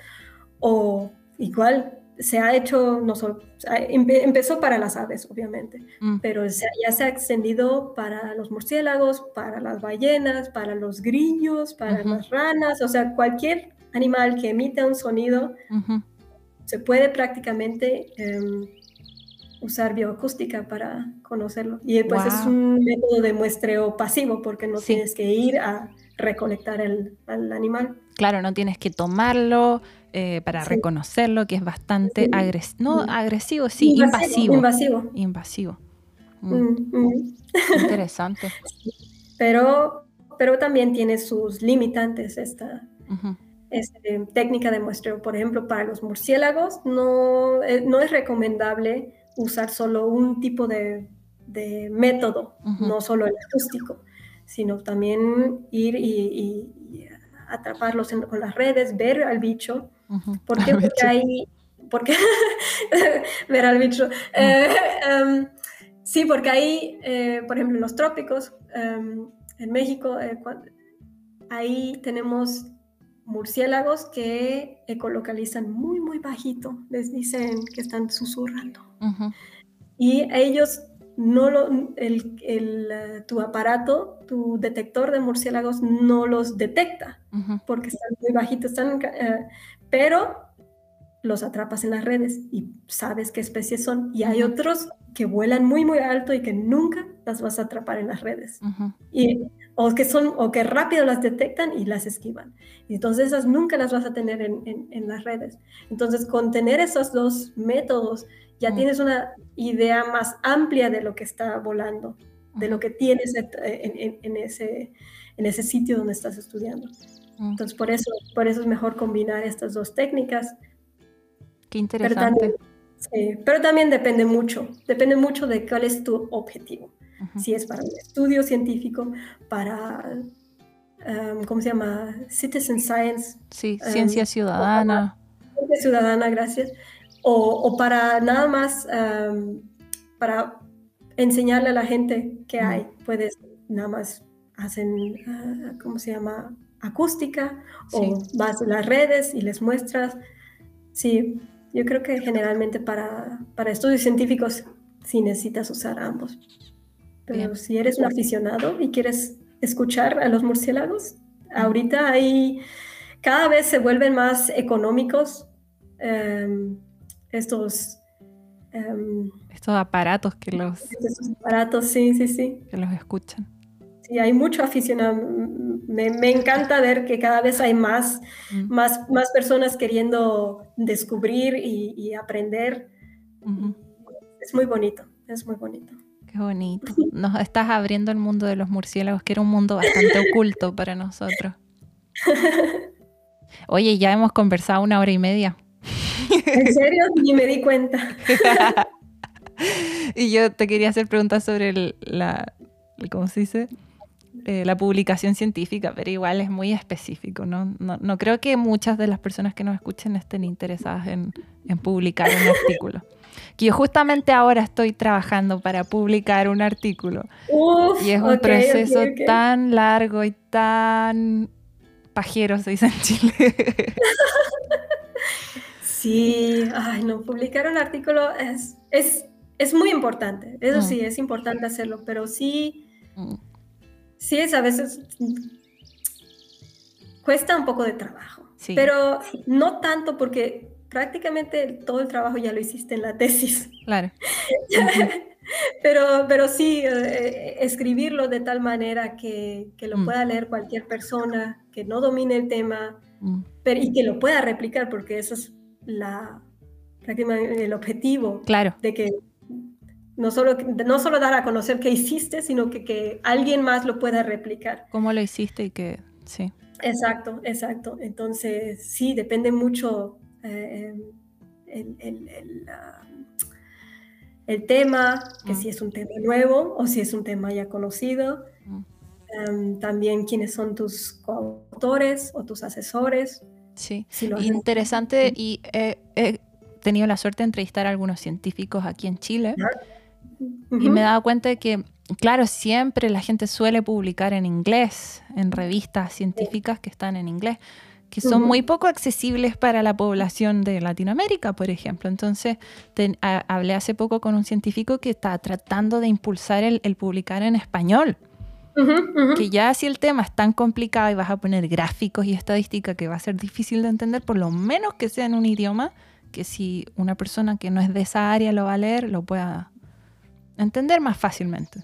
o igual se ha hecho, no solo, empezó para las aves, obviamente, mm. pero ya se ha extendido para los murciélagos, para las ballenas, para los grillos, para las ranas, o sea, cualquier animal que emite un sonido, se puede prácticamente em, usar bioacústica para conocerlo. Y pues es un método de muestreo pasivo, porque no tienes que ir a recolectar el, al animal. Claro, no tienes que tomarlo, eh, para reconocerlo, que es bastante agresivo, no agresivo, sí, invasivo. Invasivo. Invasivo. Mm. Mm, mm. [LAUGHS] Interesante. Pero, pero también tiene sus limitantes esta, este, técnica de muestreo. Por ejemplo, para los murciélagos no, eh, no es recomendable usar solo un tipo de, de método, no solo el acústico, sino también ir y, atraparlos con las redes, ver al bicho ¿Por [LAUGHS] qué? Porque hay... Porque, [LAUGHS] ver al bicho. Eh, em, sí, porque ahí, eh, por ejemplo, en los trópicos, em, en México, eh, ahí tenemos murciélagos que ecolocalizan muy, muy bajito. Les dicen que están susurrando. Y ellos no lo, el, tu aparato, tu detector de murciélagos no los detecta porque están muy bajitos, están, pero los atrapas en las redes y sabes qué especies son. Y hay otros que vuelan muy, muy alto y que nunca las vas a atrapar en las redes. y, o, que son, o que rápido las detectan y las esquivan. Y entonces esas nunca las vas a tener en, en, las redes. Entonces, con tener esos dos métodos, ya tienes una idea más amplia de lo que está volando, de lo que tienes en, ese, en ese sitio donde estás estudiando. Entonces, por eso, por eso es mejor combinar estas dos técnicas. Qué interesante. Pero también, depende mucho, depende mucho de cuál es tu objetivo. Si es para un estudio científico, para, um, ¿cómo se llama? Citizen Science. Sí, um, ciencia ciudadana. Ciencia ciudadana, gracias. O, o para nada más, um, para enseñarle a la gente que hay. Puedes nada más hacen, uh, ¿cómo se llama? Acústica o vas a las redes y les muestras. Sí, yo creo que generalmente para, para estudios científicos sí necesitas usar ambos. Pero si eres un aficionado y quieres escuchar a los murciélagos, ahorita hay, cada vez se vuelven más económicos em, estos... Em, estos aparatos que los... Estos aparatos, sí, sí, sí. Que los escuchan. Sí, hay mucho aficionado me, encanta ver que cada vez hay más, más, más personas queriendo descubrir y, aprender. Es muy bonito, es muy bonito. Qué bonito. Nos estás abriendo el mundo de los murciélagos, que era un mundo bastante [LAUGHS] oculto para nosotros. Oye, ya hemos conversado una hora y media. ¿En serio? Ni me di cuenta. [LAUGHS] y yo te quería hacer preguntas sobre la, ¿cómo se dice? Eh, la publicación científica, pero igual es muy específico. ¿no? No, creo que muchas de las personas que nos escuchen estén interesadas en, publicar un [LAUGHS] artículo. Que yo justamente ahora estoy trabajando para publicar un artículo. y es un proceso tan largo y tan pajero, se dice en Chile. [LAUGHS] sí, ay, no, publicar un artículo es, es, es muy importante. Eso mm. sí, es importante hacerlo, pero sí... Mm. Sí, es a veces cuesta un poco de trabajo. Sí. pero no tanto porque prácticamente todo el trabajo ya lo hiciste en la tesis. Claro. [LAUGHS] Pero, pero sí, eh, escribirlo de tal manera que, que lo Mm. pueda leer cualquier persona, que no domine el tema Mm, pero, y que lo pueda replicar, porque eso es la, prácticamente el objetivo Claro. de que no solo, no solo dar a conocer qué hiciste, sino que, que alguien más lo pueda replicar. ¿Cómo lo hiciste y que sí? Exacto, exacto. Entonces, sí, depende mucho eh, el, el- el, ah, el tema, que Mm. si es un tema nuevo o si es un tema ya conocido. Mm. También quiénes son tus coautores o tus asesores. Sí. Si Interesante y he, he tenido la suerte de entrevistar a algunos científicos aquí en Chile y Ujú. me he dado cuenta de que, claro, siempre la gente suele publicar en inglés, en revistas científicas que están en inglés, que son Ujú. muy poco accesibles para la población de Latinoamérica, por ejemplo. Entonces, ten- a- hablé hace poco con un científico que está tratando de impulsar el, el publicar en español, que ya si el tema es tan complicado y vas a poner gráficos y estadística que va a ser difícil de entender, por lo menos que sea en un idioma que si una persona que no es de esa área lo va a leer, lo pueda entender más fácilmente.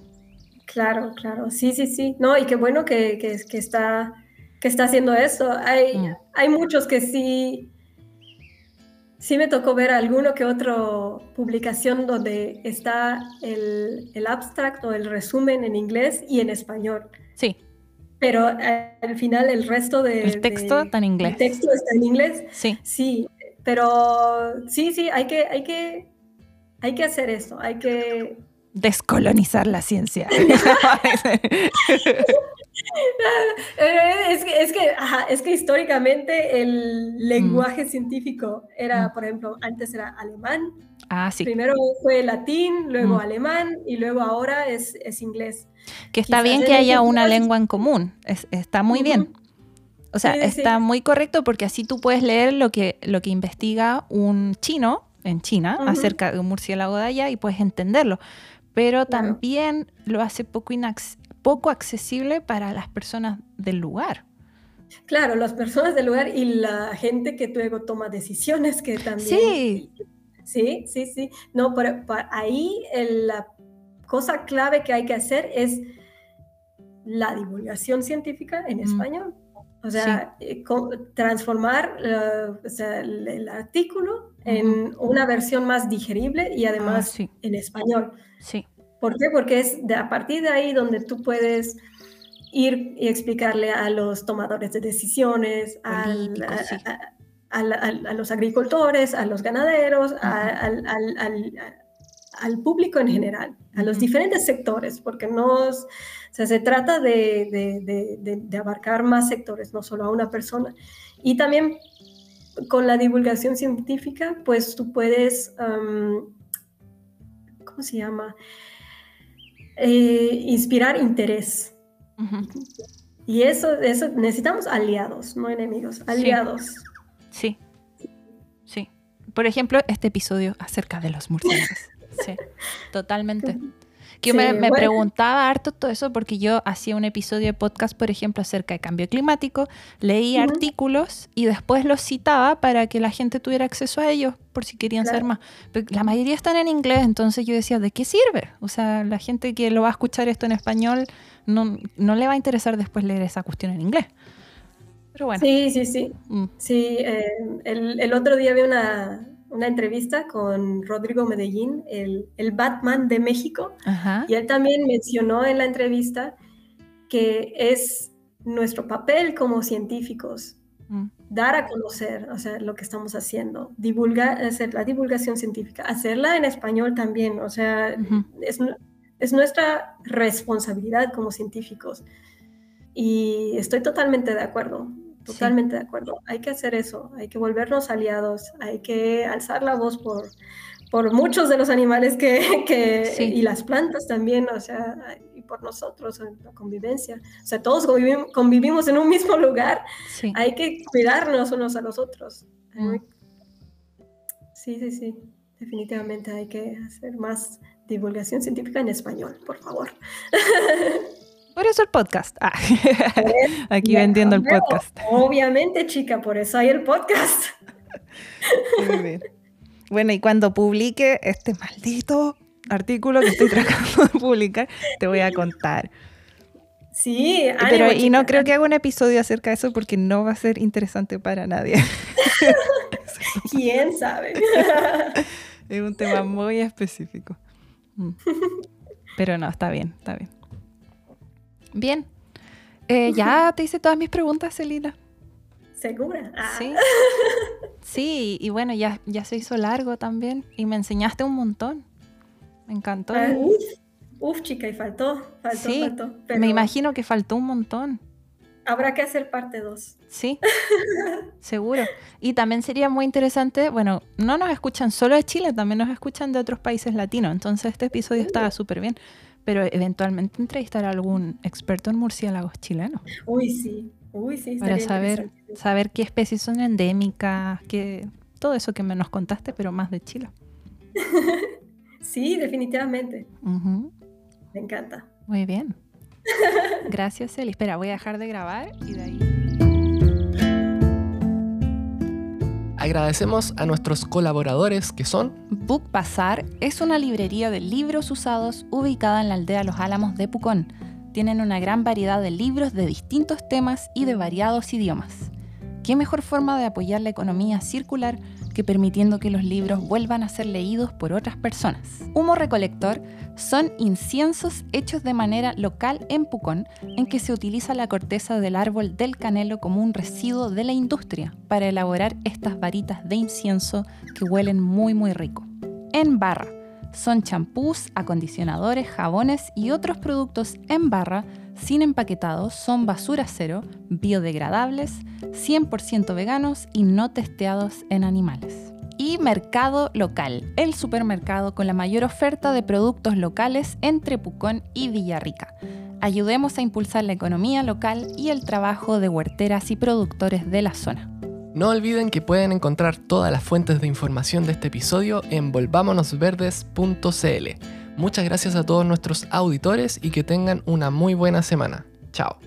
Claro, claro, sí, sí, sí. No, y qué bueno que, que, que está, que está haciendo eso. Hay, Mm. hay muchos que sí, sí me tocó ver alguno que otro publicación donde está el, el abstract o el resumen en inglés y en español. Sí, Pero al final el resto de... el texto de- está en inglés. el texto está en inglés. Sí, Sí, pero sí, sí, hay que, hay que, hay que hacer eso. Hay que descolonizar la ciencia. [LAUGHS] [LAUGHS] Es que, es que, ajá, es que históricamente el lenguaje científico era, Mm. por ejemplo, antes era alemán, ah, sí, primero fue latín, luego Mm. alemán y luego ahora es, es inglés. que está quizás bien en que haya una lengua en común. Es- está muy bien. O sea, Sí, está sí. muy correcto porque así tú puedes leer lo que, lo que investiga un chino en China acerca de un murciélago de allá y puedes entenderlo. Pero Claro. también lo hace poco, inac- poco accesible para las personas del lugar. Claro, las personas del lugar y la gente que luego toma decisiones que también... Sí. Sí, sí, sí. No, pero, ahí el- la cosa clave que hay que hacer es la divulgación científica en Mm. español. O sea, eh, transformar eh, o sea, el, el artículo en una versión más digerible y además Ah, sí. en español. Sí, ¿Por qué? Porque es de, a partir de ahí donde tú puedes ir y explicarle a los tomadores de decisiones, al- a, sí. a- los agricultores, a los ganaderos, al, al- al- público en general, a los diferentes sectores, porque no, o sea, se trata de- de- de abarcar más sectores, no solo a una persona. Y también con la divulgación científica, pues tú puedes, ¿cómo se llama? Eh, inspirar interés. Y eso, eso necesitamos aliados, no enemigos, aliados. sí, sí. Por ejemplo, este episodio acerca de los murciélagos. Sí, totalmente. [LAUGHS] Que yo Sí, me, me bueno. preguntaba harto todo eso porque yo hacía un episodio de podcast, por ejemplo, acerca de cambio climático, leí Ujú. artículos y después los citaba para que la gente tuviera acceso a ellos por si querían Claro. saber más. Pero la mayoría están en inglés, entonces yo decía, ¿de qué sirve? O sea, la gente que lo va a escuchar esto en español no, no le va a interesar después leer esa cuestión en inglés. Pero bueno. Sí, sí, sí. mm, Sí, eh, el, el otro día vi una, una entrevista con Rodrigo Medellín, el, el Batman de México, Ajá. y él también mencionó en la entrevista que es nuestro papel como científicos mm, dar a conocer, o sea, lo que estamos haciendo, divulgar, hacer la divulgación científica, hacerla en español también, o sea, es, es nuestra responsabilidad como científicos. Y estoy totalmente de acuerdo, Sí. totalmente de acuerdo. Hay que hacer eso, hay que volvernos aliados, hay que alzar la voz por, por muchos de los animales que, [LAUGHS] que- Sí. y las plantas también, o sea, y por nosotros, en la convivencia. O sea, todos convivim- convivimos en un mismo lugar, Sí. hay que cuidarnos unos a los otros. Mm. Sí, sí, sí. Definitivamente hay que hacer más divulgación científica en español, por favor. [LAUGHS] Por eso el podcast. Ah, [LAUGHS] aquí vendiendo el podcast. Obviamente, chica, por eso hay el podcast. Muy bien. Bueno, y cuando publique este maldito artículo que estoy tratando de publicar, te voy a contar. Sí, pero y no creo que haga un episodio acerca de eso porque no va a ser interesante para nadie. [LAUGHS] ¿Quién sabe? [LAUGHS] es un tema muy específico. Mm. Pero no, está bien, está bien. Bien. Eh, ya te hice todas mis preguntas, Celina. ¿Segura? Ah. Sí. Sí, y bueno, ya, ya se hizo largo también. Y me enseñaste un montón. Me encantó. Ah, uf, chica, y faltó, faltó, sí, faltó. Me imagino que faltó un montón. Habrá que hacer parte 2. Sí, [LAUGHS] seguro. Y también sería muy interesante, bueno, no nos escuchan solo de Chile, también nos escuchan de otros países latinos, entonces este episodio estaba súper bien, pero eventualmente entrevistar a algún experto en murciélagos chilenos. Uy, sí, uy, sí. Para saber, saber qué especies son endémicas, qué, todo eso que me nos contaste, pero más de Chile. [LAUGHS] sí, definitivamente. Me encanta. Muy bien. Gracias, Eli. Espera, voy a dejar de grabar y de ahí. Agradecemos a nuestros colaboradores que son Book Bazar es una librería de libros usados ubicada en la aldea Los Álamos de Pucón. Tienen una gran variedad de libros de distintos temas y de variados idiomas. ¿Qué mejor forma de apoyar la economía circular que permitiendo que los libros vuelvan a ser leídos por otras personas. Humo recolector son inciensos hechos de manera local en Pucón, en que se utiliza la corteza del árbol del canelo como un residuo de la industria para elaborar estas varitas de incienso que huelen muy muy rico. En barra son champús, acondicionadores, jabones y otros productos en barra sin empaquetados, son basura cero, biodegradables, 100% veganos y no testeados en animales. Y Mercado Local, el supermercado con la mayor oferta de productos locales entre Pucón y Villarrica. Ayudemos a impulsar la economía local y el trabajo de huerteras y productores de la zona. No olviden que pueden encontrar todas las fuentes de información de este episodio en volvámonosverdes.cl. Muchas gracias a todos nuestros auditores y que tengan una muy buena semana. Chao.